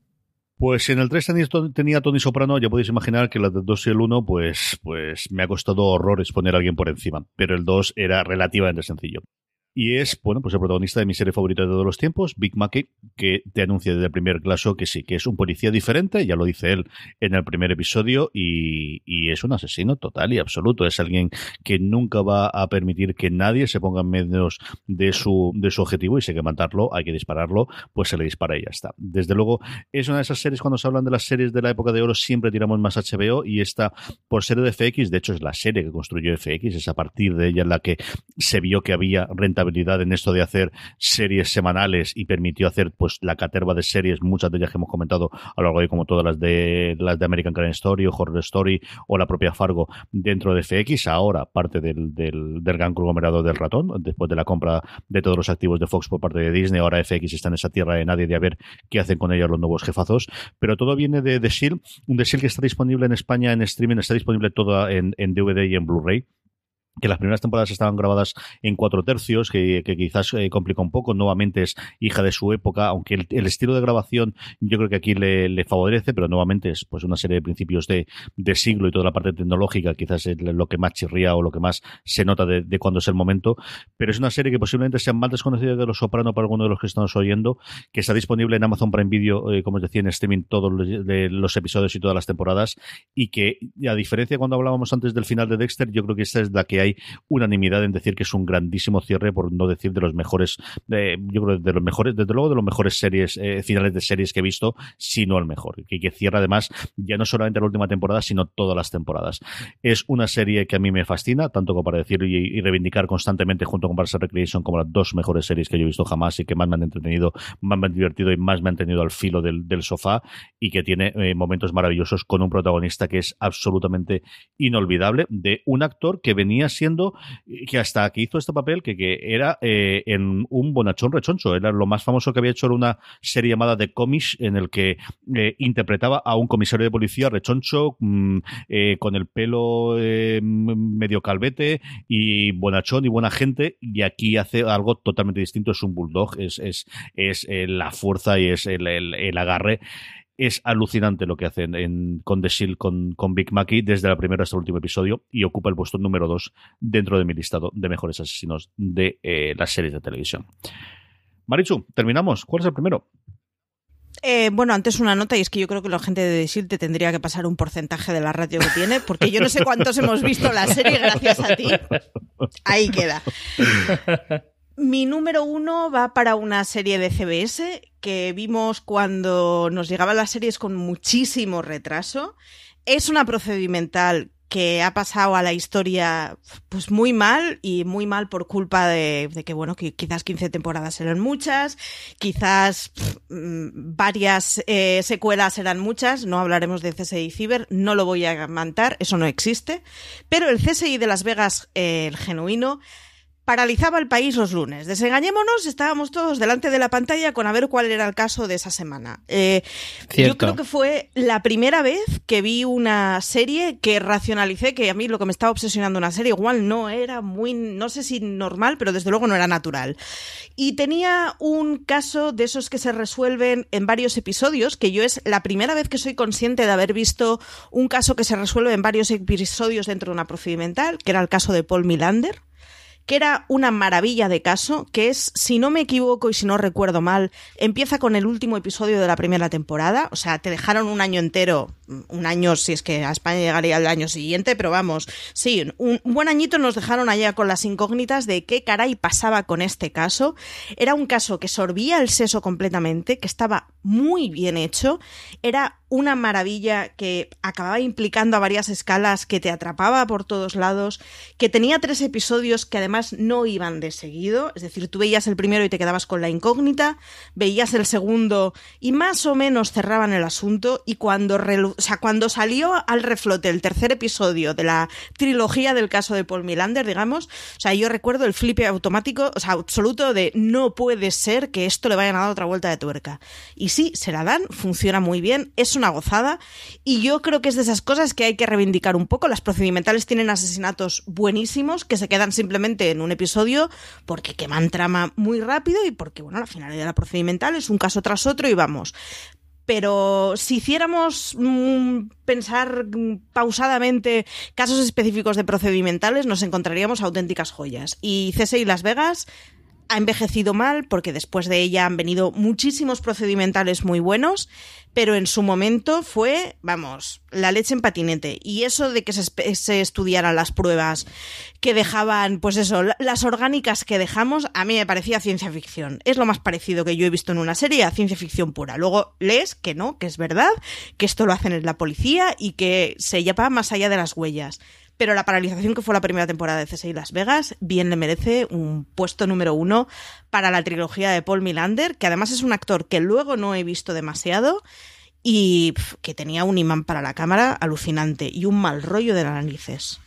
Pues en el 3 tenía Tony Soprano, ya podéis imaginar que la del 2 y el 1, pues, pues me ha costado horrores poner a alguien por encima, pero el 2 era relativamente sencillo. Y es, bueno, pues el protagonista de mi serie favorita de todos los tiempos, Big Mackey, que te anuncia desde el primer claso que sí, que es un policía diferente, ya lo dice él en el primer episodio, y, y es un asesino total y absoluto. Es alguien que nunca va a permitir que nadie se ponga en medio de su, de su objetivo y si hay que matarlo, hay que dispararlo, pues se le dispara y ya está. Desde luego, es una de esas series, cuando se hablan de las series de la época de oro, siempre tiramos más HBO y esta, por ser de FX, de hecho es la serie que construyó FX, es a partir de ella en la que se vio que había rentabilidad en esto de hacer series semanales y permitió hacer pues la caterva de series, muchas de ellas que hemos comentado a lo largo de como todas las de las de American Crime Story o Horror Story o la propia Fargo dentro de FX, ahora parte del, del, del gran conglomerado del ratón, después de la compra de todos los activos de Fox por parte de Disney, ahora FX está en esa tierra de nadie de a ver qué hacen con ellos los nuevos jefazos, pero todo viene de The Shield, un The Shield que está disponible en España en streaming, está disponible todo en, en DVD y en Blu-ray que las primeras temporadas estaban grabadas en cuatro tercios, que, quizás eh, complica un poco. Nuevamente es hija de su época, aunque el, estilo de grabación yo creo que aquí le, favorece, pero nuevamente es pues una serie de principios de, siglo y toda la parte tecnológica quizás es lo que más chirría o lo que más se nota de, cuando es el momento. Pero es una serie que posiblemente sea más desconocida de Los Soprano para alguno de los que estamos oyendo, que está disponible en Amazon Prime Video, eh, como os decía, en streaming todos los, los episodios y todas las temporadas, y que a diferencia de cuando hablábamos antes del final de Dexter, yo creo que esta es la que hay unanimidad en decir que es un grandísimo cierre, por no decir de los mejores, yo creo de los mejores, desde luego de los mejores series, eh, finales de series que he visto, sino el mejor, que, que cierra además ya no solamente la última temporada, sino todas las temporadas. Es una serie que a mí me fascina, tanto como para decir y, reivindicar constantemente junto con Parks Recreation como las dos mejores series que yo he visto jamás y que más me han entretenido, más me han divertido y más me han tenido al filo del, sofá y que tiene eh, momentos maravillosos con un protagonista que es absolutamente inolvidable de un actor que venía siendo que hasta que hizo este papel, que, que era eh, en un bonachón rechoncho. Era lo más famoso que había hecho era una serie llamada The Comish, en el que eh, interpretaba a un comisario de policía rechoncho, mm, eh, con el pelo medio calvete y bonachón y buena gente. Y aquí hace algo totalmente distinto. Es un bulldog, es, es, es la fuerza y es el, el agarre es alucinante lo que hacen con The Shield, con, con Big Mackey, desde la primera hasta el último episodio, y ocupa el puesto número 2 dentro de mi listado de mejores asesinos de eh, las series de televisión. Marichu, terminamos. ¿Cuál es el primero? Eh, bueno, antes una nota, y es que yo creo que la gente de Shield te tendría que pasar un porcentaje de la radio que tiene, porque yo no sé cuántos hemos visto la serie gracias a ti. Ahí queda. Mi número uno va para una serie de CBS que vimos cuando nos llegaban las series con muchísimo retraso. Es una procedimental que ha pasado a la historia pues muy mal y muy mal por culpa de, que bueno que quizás 15 temporadas eran muchas quizás mm, varias eh, secuelas eran muchas no hablaremos de CSI Cyber no lo voy a mantar eso no existe pero el CSI de Las Vegas eh, el genuino paralizaba el país los lunes. Desengañémonos, estábamos todos delante de la pantalla con a ver cuál era el caso de esa semana. Eh, yo creo que fue la primera vez que vi una serie que racionalicé que a mí lo que me estaba obsesionando una serie igual no era muy, no sé si normal, pero desde luego no era natural. Y tenía un caso de esos que se resuelven en varios episodios, que yo es la primera vez que soy consciente de haber visto un caso que se resuelve en varios episodios dentro de una procedimental, que era el caso de Paul Milander que era una maravilla de caso, que es, si no me equivoco y si no recuerdo mal, empieza con el último episodio de la primera temporada, o sea, te dejaron un año entero, un año si es que a España llegaría el año siguiente, pero vamos, sí, un buen añito nos dejaron allá con las incógnitas de qué caray pasaba con este caso. Era un caso que sorbía el seso completamente, que estaba muy bien hecho, era una maravilla que acababa implicando a varias escalas, que te atrapaba por todos lados, que tenía tres episodios que además no iban de seguido, es decir, tú veías el primero y te quedabas con la incógnita, veías el segundo y más o menos cerraban el asunto y cuando, o sea, cuando salió al reflote el tercer episodio de la trilogía del caso de Paul Milander, digamos, o sea, yo recuerdo el flipe automático, o sea, absoluto de no puede ser que esto le vayan a dar otra vuelta de tuerca. Y sí, se la dan, funciona muy bien, es una gozada y yo creo que es de esas cosas que hay que reivindicar un poco. Las procedimentales tienen asesinatos buenísimos que se quedan simplemente en un episodio porque queman trama muy rápido y porque, bueno, la finalidad de la procedimental es un caso tras otro y vamos pero si hiciéramos mm, pensar pausadamente casos específicos de procedimentales, nos encontraríamos auténticas joyas. Y CSI Las Vegas ha envejecido mal porque después de ella han venido muchísimos procedimentales muy buenos, pero en su momento fue, vamos, la leche en patinete. Y eso de que se, estudiaran las pruebas que dejaban, pues eso, las orgánicas que dejamos, a mí me parecía ciencia ficción. Es lo más parecido que yo he visto en una serie ciencia ficción pura. Luego lees que no, que es verdad, que esto lo hacen en la policía y que se lleva más allá de las huellas pero la paralización que fue la primera temporada de CSI Las Vegas bien le merece un puesto número uno para la trilogía de Paul Milander, que además es un actor que luego no he visto demasiado y que tenía un imán para la cámara alucinante y un mal rollo de narices.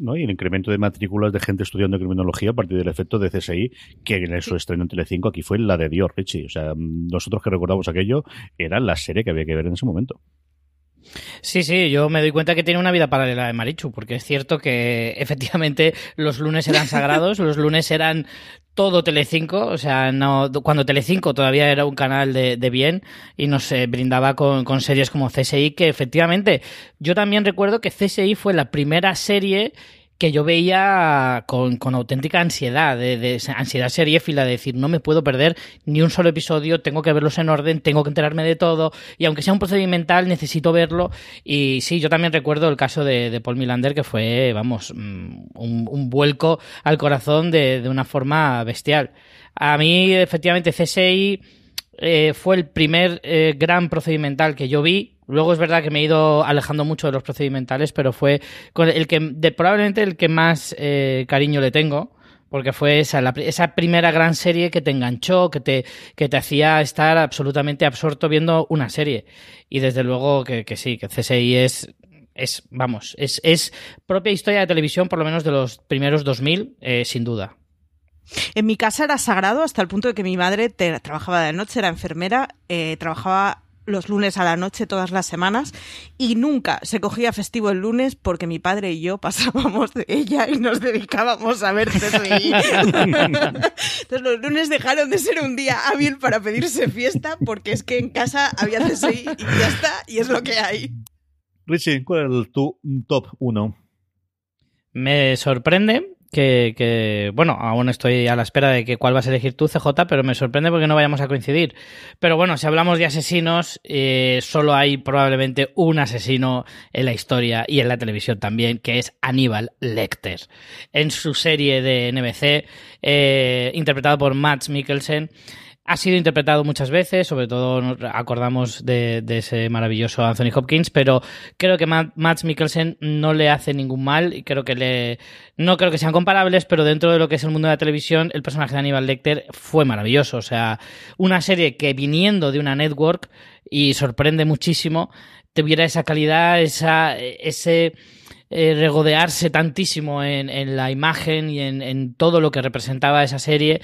¿no? y el incremento de matrículas de gente estudiando criminología a partir del efecto de CSI, que en su estreno en Telecinco aquí fue la de Dios, Richie. O sea, nosotros que recordamos aquello, era la serie que había que ver en ese momento. Sí, sí, yo me doy cuenta que tiene una vida paralela de Marichu, porque es cierto que [laughs] efectivamente los lunes eran sagrados, los lunes eran todo Telecinco, o sea, no, cuando Telecinco todavía era un canal de, bien y nos brindaba con, con, series como CSI, que efectivamente yo también recuerdo que CSI fue la primera serie que yo veía con, con auténtica ansiedad, de, de, ansiedad seriéfila, de decir, no me puedo perder ni un solo episodio, tengo que verlos en orden, tengo que enterarme de todo, y aunque sea un procedimental, necesito verlo. Y sí, yo también recuerdo el caso de, de Paul Milander, que fue, vamos, mm, un, un vuelco al corazón de, de, una forma bestial. A mí, efectivamente, CSI eh, fue el primer eh, gran procedimental que yo vi, Luego es verdad que me he ido alejando mucho de los procedimentales, pero fue el que probablemente el que más eh, cariño le tengo, porque fue esa, esa primera gran serie que te enganchó, que te, que te hacía estar absolutamente absorto viendo una serie. Y desde luego que, sí, que CSI es, es vamos, es, es propia historia de televisión, por lo menos de los primeros 2000, eh, sin duda. En mi casa era sagrado hasta el punto de que mi madre trabajaba de noche, era enfermera, eh, trabajaba los lunes a la noche todas las semanas y nunca se cogía festivo el lunes porque mi padre y yo pasábamos de ella y nos dedicábamos a ver CSI. Entonces los lunes dejaron de ser un día hábil para pedirse fiesta porque es que en casa había CSI y ya está, y es lo que hay. Richie, ¿cuál es tu top 1? Me sorprende que, bueno, aún estoy a la espera de que cuál vas a elegir tú, CJ, pero me sorprende porque no vayamos a coincidir. Pero bueno, si hablamos de asesinos, eh, solo hay probablemente un asesino en la historia y en la televisión también, que es Aníbal Lecter. En su serie de NBC, eh, interpretado por Matt Mikkelsen, ha sido interpretado muchas veces, sobre todo acordamos de, ese maravilloso Anthony Hopkins, pero creo que Matt Mikkelsen no le hace ningún mal y creo que le no creo que sean comparables, pero dentro de lo que es el mundo de la televisión, el personaje de Aníbal Lecter fue maravilloso, o sea, una serie que viniendo de una network y sorprende muchísimo, tuviera esa calidad, esa ese eh, regodearse tantísimo en, la imagen y en, en todo lo que representaba esa serie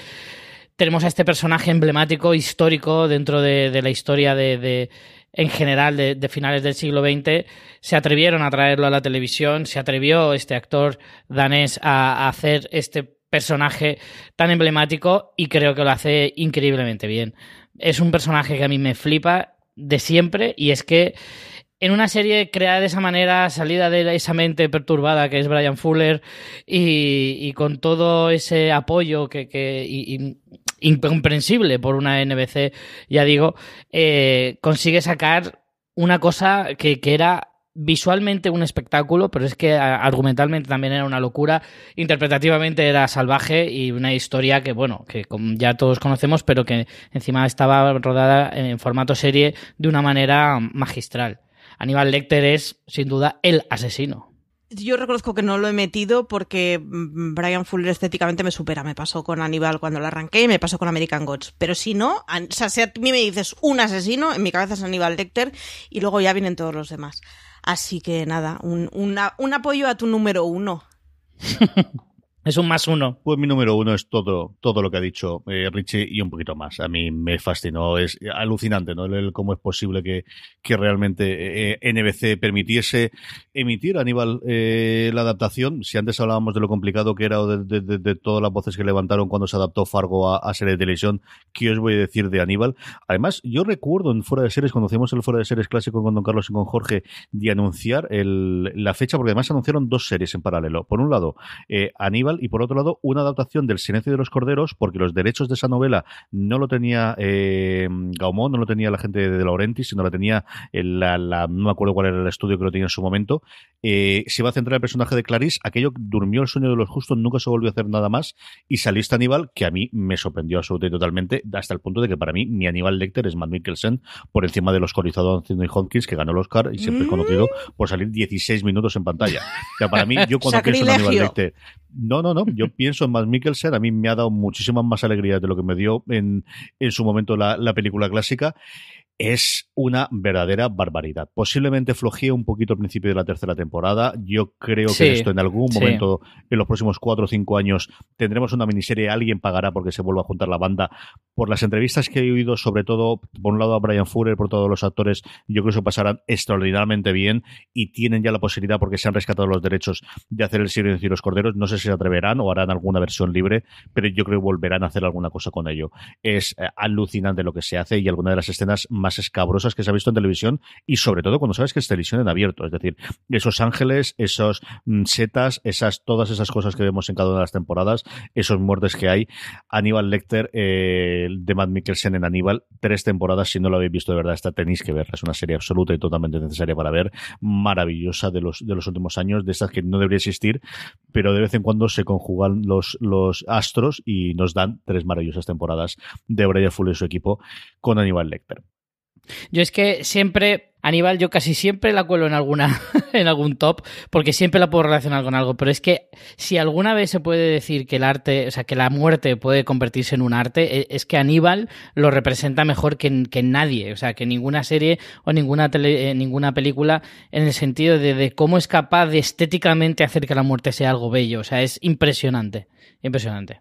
tenemos a este personaje emblemático, histórico, dentro de, la historia de, en general de, finales del siglo XX. Se atrevieron a traerlo a la televisión, se atrevió este actor danés a, hacer este personaje tan emblemático y creo que lo hace increíblemente bien. Es un personaje que a mí me flipa de siempre y es que en una serie creada de esa manera, salida de esa mente perturbada que es Brian Fuller y, con todo ese apoyo que, incomprensible por una NBC, ya digo, eh, consigue sacar una cosa que, era visualmente un espectáculo, pero es que argumentalmente también era una locura, interpretativamente era salvaje y una historia que, bueno, que ya todos conocemos, pero que encima estaba rodada en formato serie de una manera magistral. Aníbal Lecter es, sin duda, el asesino. Yo reconozco que no lo he metido porque mm, Brian Fuller estéticamente me supera. Me pasó con Aníbal cuando lo arranqué y me pasó con American Gods. Pero si no, o sea, si a mí me dices un asesino, en mi cabeza es Aníbal Lecter y luego ya vienen todos los demás. Así que nada, un, un apoyo a tu número uno. [laughs] Es un más uno. Pues mi número uno es todo, todo lo que ha dicho eh, Richie y un poquito más. A mí me fascinó. Es alucinante, ¿no? El, cómo es posible que, que realmente eh, NBC permitiese emitir Aníbal eh, la adaptación. Si antes hablábamos de lo complicado que era o de, de, todas las voces que levantaron cuando se adaptó Fargo a, serie de televisión, ¿qué os voy a decir de Aníbal? Además, yo recuerdo en Fuera de Series, cuando hacíamos el Fuera de Series clásico con Don Carlos y con Jorge, de anunciar la fecha, porque además anunciaron dos series en paralelo. Por un lado, Aníbal y por otro lado una adaptación del Silencio de los Corderos porque los derechos de esa novela no lo tenía eh, Gaumont, no lo tenía la gente de Laurenti, sino la tenía la, la, no me acuerdo cuál era el estudio que lo tenía en su momento. Eh, se iba a centrar el personaje de Clarice, aquello durmió el sueño de los justos, nunca se volvió a hacer nada más y salió este Aníbal que a mí me sorprendió absolutamente totalmente hasta el punto de que para mí mi Aníbal Lecter es Matt Mikkelsen por encima del oscorizado Anthony Hopkins que ganó el Oscar y siempre es conocido mm. por salir 16 minutos en pantalla. O sea, para mí, yo [laughs] cuando pienso en Aníbal Lecter, no, no, no. Yo pienso en Matt Mikkelsen. A mí me ha dado muchísimas más alegrías de lo que me dio en, en su momento la, la película clásica es una verdadera barbaridad. Posiblemente flojee un poquito al principio de la tercera temporada. Yo creo que esto en algún momento, en los próximos cuatro o cinco años, tendremos una miniserie. Alguien pagará porque se vuelva a juntar la banda. Por las entrevistas que he oído, sobre todo, por un lado a Brian Fuller, por todos los actores, yo creo que se pasarán extraordinariamente bien y tienen ya la posibilidad, porque se han rescatado los derechos, de hacer el Silencio y los Corderos. No sé si se atreverán o harán alguna versión libre, pero yo creo que volverán a hacer alguna cosa con ello. Es eh, alucinante lo que se hace y alguna de las escenas más escabrosas que se ha visto en televisión y sobre todo cuando sabes que es televisión en abierto, es decir, esos ángeles, esos mm, setas, esas todas esas cosas que vemos en cada una de las temporadas, esos muertes que hay. Aníbal Lecter eh, de Matt Mikkelsen en Aníbal, tres temporadas, si no lo habéis visto de verdad, esta tenéis que verla, es una serie absoluta y totalmente necesaria para ver, maravillosa de los, de los últimos años, de estas que no debería existir, pero de vez en cuando se conjugan los, los astros y nos dan tres maravillosas temporadas de Brian Full y su equipo con Aníbal Lecter. Yo es que siempre, Aníbal, yo casi siempre la cuelo en alguna, [laughs] en algún top, porque siempre la puedo relacionar con algo. Pero es que si alguna vez se puede decir que el arte, o sea, que la muerte puede convertirse en un arte, e, es que Aníbal lo representa mejor que, que nadie. O sea, que ninguna serie o ninguna tele, eh, ninguna película, en el sentido de, de cómo es capaz de estéticamente hacer que la muerte sea algo bello. O sea, es impresionante. Impresionante.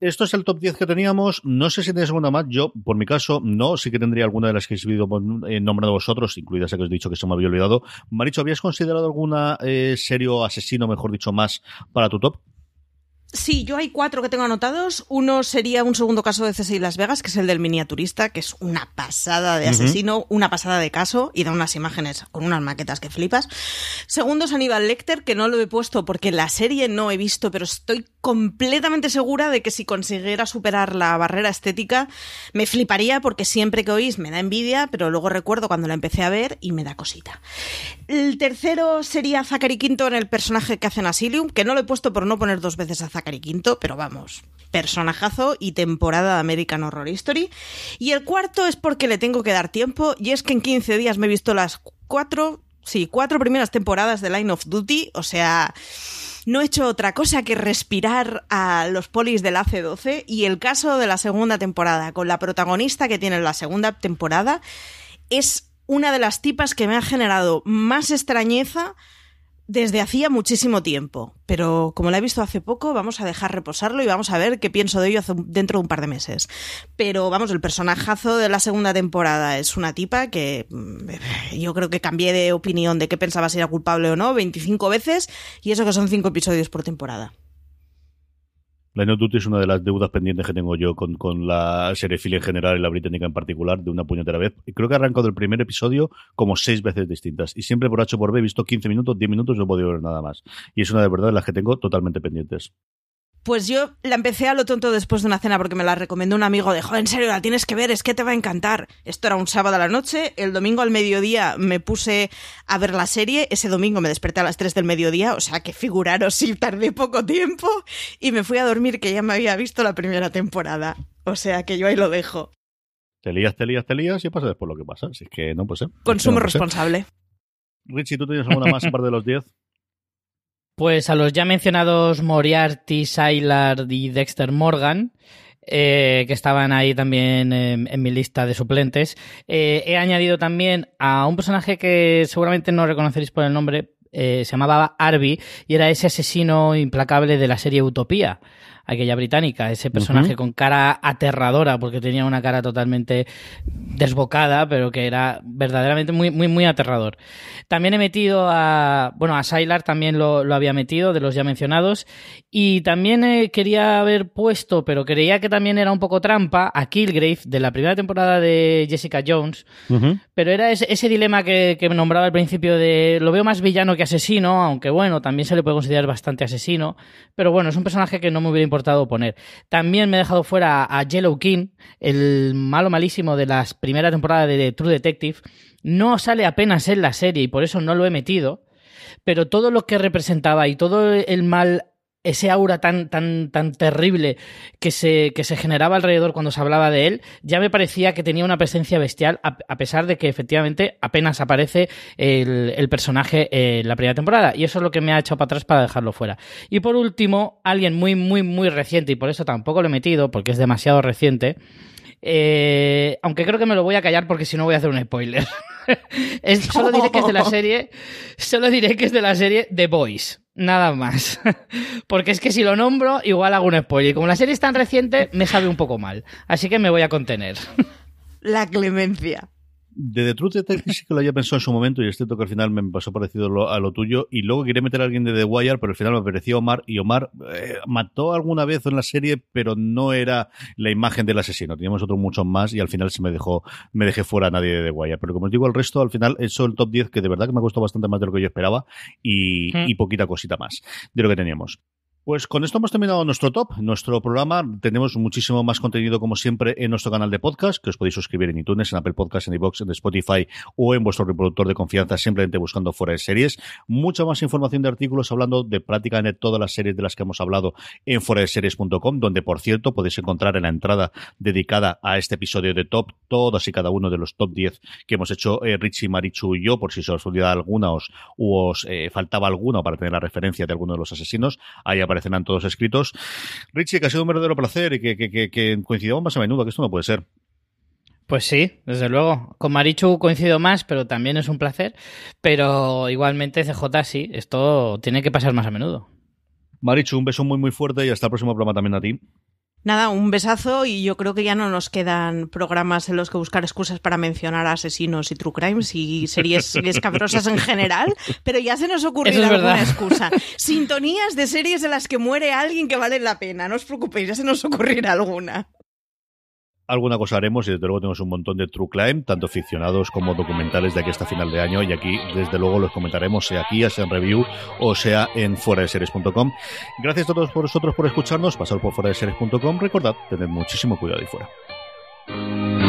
Esto es el top 10 que teníamos. No sé si tenéis alguna más. Yo, por mi caso, no. Sí que tendría alguna de las que habéis sido eh, nombrado vosotros, incluidas las que os he dicho que se me había olvidado. Maricho, ¿habías considerado alguna eh, serio asesino, mejor dicho, más para tu top? Sí, yo hay cuatro que tengo anotados. Uno sería un segundo caso de CSI Las Vegas, que es el del miniaturista, que es una pasada de asesino, una pasada de caso, y da unas imágenes con unas maquetas que flipas. Segundo es Aníbal Lecter, que no lo he puesto porque la serie no he visto, pero estoy completamente segura de que si consiguiera superar la barrera estética, me fliparía porque siempre que oís me da envidia, pero luego recuerdo cuando la empecé a ver y me da cosita. El tercero sería Zachary Quinto en el personaje que hace en Asylum, que no lo he puesto por no poner dos veces a Zachary Quinto, pero vamos, personajazo y temporada de American Horror Story. Y el cuarto es porque le tengo que dar tiempo, y es que en 15 días me he visto las cuatro, sí, cuatro primeras temporadas de Line of Duty, o sea, no he hecho otra cosa que respirar a los polis del AC-12 y el caso de la segunda temporada, con la protagonista que tiene la segunda temporada, es una de las tipas que me ha generado más extrañeza desde hacía muchísimo tiempo, pero como la he visto hace poco, vamos a dejar reposarlo y vamos a ver qué pienso de ello dentro de un par de meses. Pero vamos, el personajazo de la segunda temporada es una tipa que mm, yo creo que cambié de opinión de qué pensaba si era culpable o no 25 veces y eso que son 5 episodios por temporada. Line of Duty es una de las deudas pendientes que tengo yo con, con la serie en general y la británica en particular, de una puñetera vez. Y creo que he arrancado del primer episodio como seis veces distintas. Y siempre por H por B he visto 15 minutos, 10 minutos, no he podido ver nada más. Y es una de verdad las que tengo totalmente pendientes. Pues yo la empecé a lo tonto después de una cena porque me la recomendó un amigo de, joder, en serio, la tienes que ver, es que te va a encantar. Esto era un sábado a la noche, el domingo al mediodía me puse a ver la serie, ese domingo me desperté a las 3 del mediodía, o sea que figuraros si tardé poco tiempo y me fui a dormir que ya me había visto la primera temporada. O sea que yo ahí lo dejo. Te lías, te lías, te lías y pasa después lo que pasa. Así que no, pues Consumo responsable. Richie, ¿tú tienes alguna más aparte de los 10? Pues a los ya mencionados Moriarty, Sylar y Dexter Morgan, eh, que estaban ahí también en, mi lista de suplentes, eh, he añadido también a un personaje que seguramente no reconoceréis por el nombre, eh, se llamaba Arby y era ese asesino implacable de la serie Utopía aquella británica, ese personaje con cara aterradora, porque tenía una cara totalmente desbocada, pero que era verdaderamente muy, muy, muy aterrador. También he metido a, bueno, a Sylar también lo, había metido, de los ya mencionados, y también eh, quería haber puesto, pero creía que también era un poco trampa, a Killgrave, de la primera temporada de Jessica Jones, pero era ese, ese dilema que, que, me nombraba al principio de, lo veo más villano que asesino, aunque bueno, también se le puede considerar bastante asesino, pero bueno, es un personaje que no me hubiera importado También me he dejado fuera a Yellow King, el malo malísimo de la primera temporada de True Detective. No sale apenas en la serie y por eso no lo he metido. Pero todo lo que representaba y todo el mal ese aura tan, tan, tan terrible que se, que se generaba alrededor cuando se hablaba de él, ya me parecía que tenía una presencia bestial, a, pesar de que efectivamente apenas aparece el, personaje en la primera temporada. Y eso es lo que me ha echado para atrás para dejarlo fuera. Y por último, alguien muy, muy, muy reciente, y por eso tampoco lo he metido, porque es demasiado reciente. Eh, aunque creo que me lo voy a callar porque si no voy a hacer un spoiler. [laughs] solo diré que es de la serie. Solo diré que es de la serie The Boys. Nada más. [laughs] Porque es que si lo nombro, igual hago un spoiler. Y como la serie es tan reciente, me sabe un poco mal. Así que me voy a contener. [laughs] La clemencia de The Truth Detective sí que lo había pensado en su momento y es cierto que al final me pasó parecido a lo tuyo. Y luego quería meter a alguien de The Wire pero al final me pareció Omar y Omar eh, mató alguna vez en la serie pero no era la imagen del asesino. Teníamos otros muchos más y al final se me dejó me dejé fuera a nadie de The Wire. Pero como os digo el resto al final eso el top 10 que de verdad que me ha costado bastante más de lo que yo esperaba y, hmm. y poquita cosita más de lo que teníamos pues con esto hemos terminado nuestro top, nuestro programa. Tenemos muchísimo más contenido, como siempre, en nuestro canal de podcast, que os podéis suscribir en iTunes, en Apple Podcasts, en iBox, en Spotify o en vuestro reproductor de confianza, simplemente buscando fuera de series. Mucha más información de artículos hablando de prácticamente todas las series de las que hemos hablado en series.com, donde, por cierto, podéis encontrar en la entrada dedicada a este episodio de top todos y cada uno de los top 10 que hemos hecho eh, Richie, Marichu y yo, por si os olvidaba alguna os, o os eh, faltaba alguno para tener la referencia de alguno de los asesinos. Ahí aparece aparecerán todos escritos. Richie, que ha sido un verdadero placer y que, que, que, coincidamos más a menudo, que esto no puede ser. Pues sí, desde luego. Con Marichu coincido más, pero también es un placer. Pero igualmente CJ sí, esto tiene que pasar más a menudo. Marichu, un beso muy muy fuerte y hasta el próximo programa también a ti. Nada, un besazo y yo creo que ya no nos quedan programas en los que buscar excusas para mencionar asesinos y true crimes y series [laughs] escabrosas en general, pero ya se nos ocurrirá alguna excusa. Sintonías de series en las que muere alguien que vale la pena, no os preocupéis, ya se nos ocurrirá alguna alguna cosa haremos y desde luego tenemos un montón de true crime, tanto ficcionados como documentales de aquí hasta final de año y aquí desde luego los comentaremos sea aquí, sea en review o sea en fuera de. Gracias a todos vosotros por escucharnos, pasad por fuera recordad, tened muchísimo cuidado ahí fuera.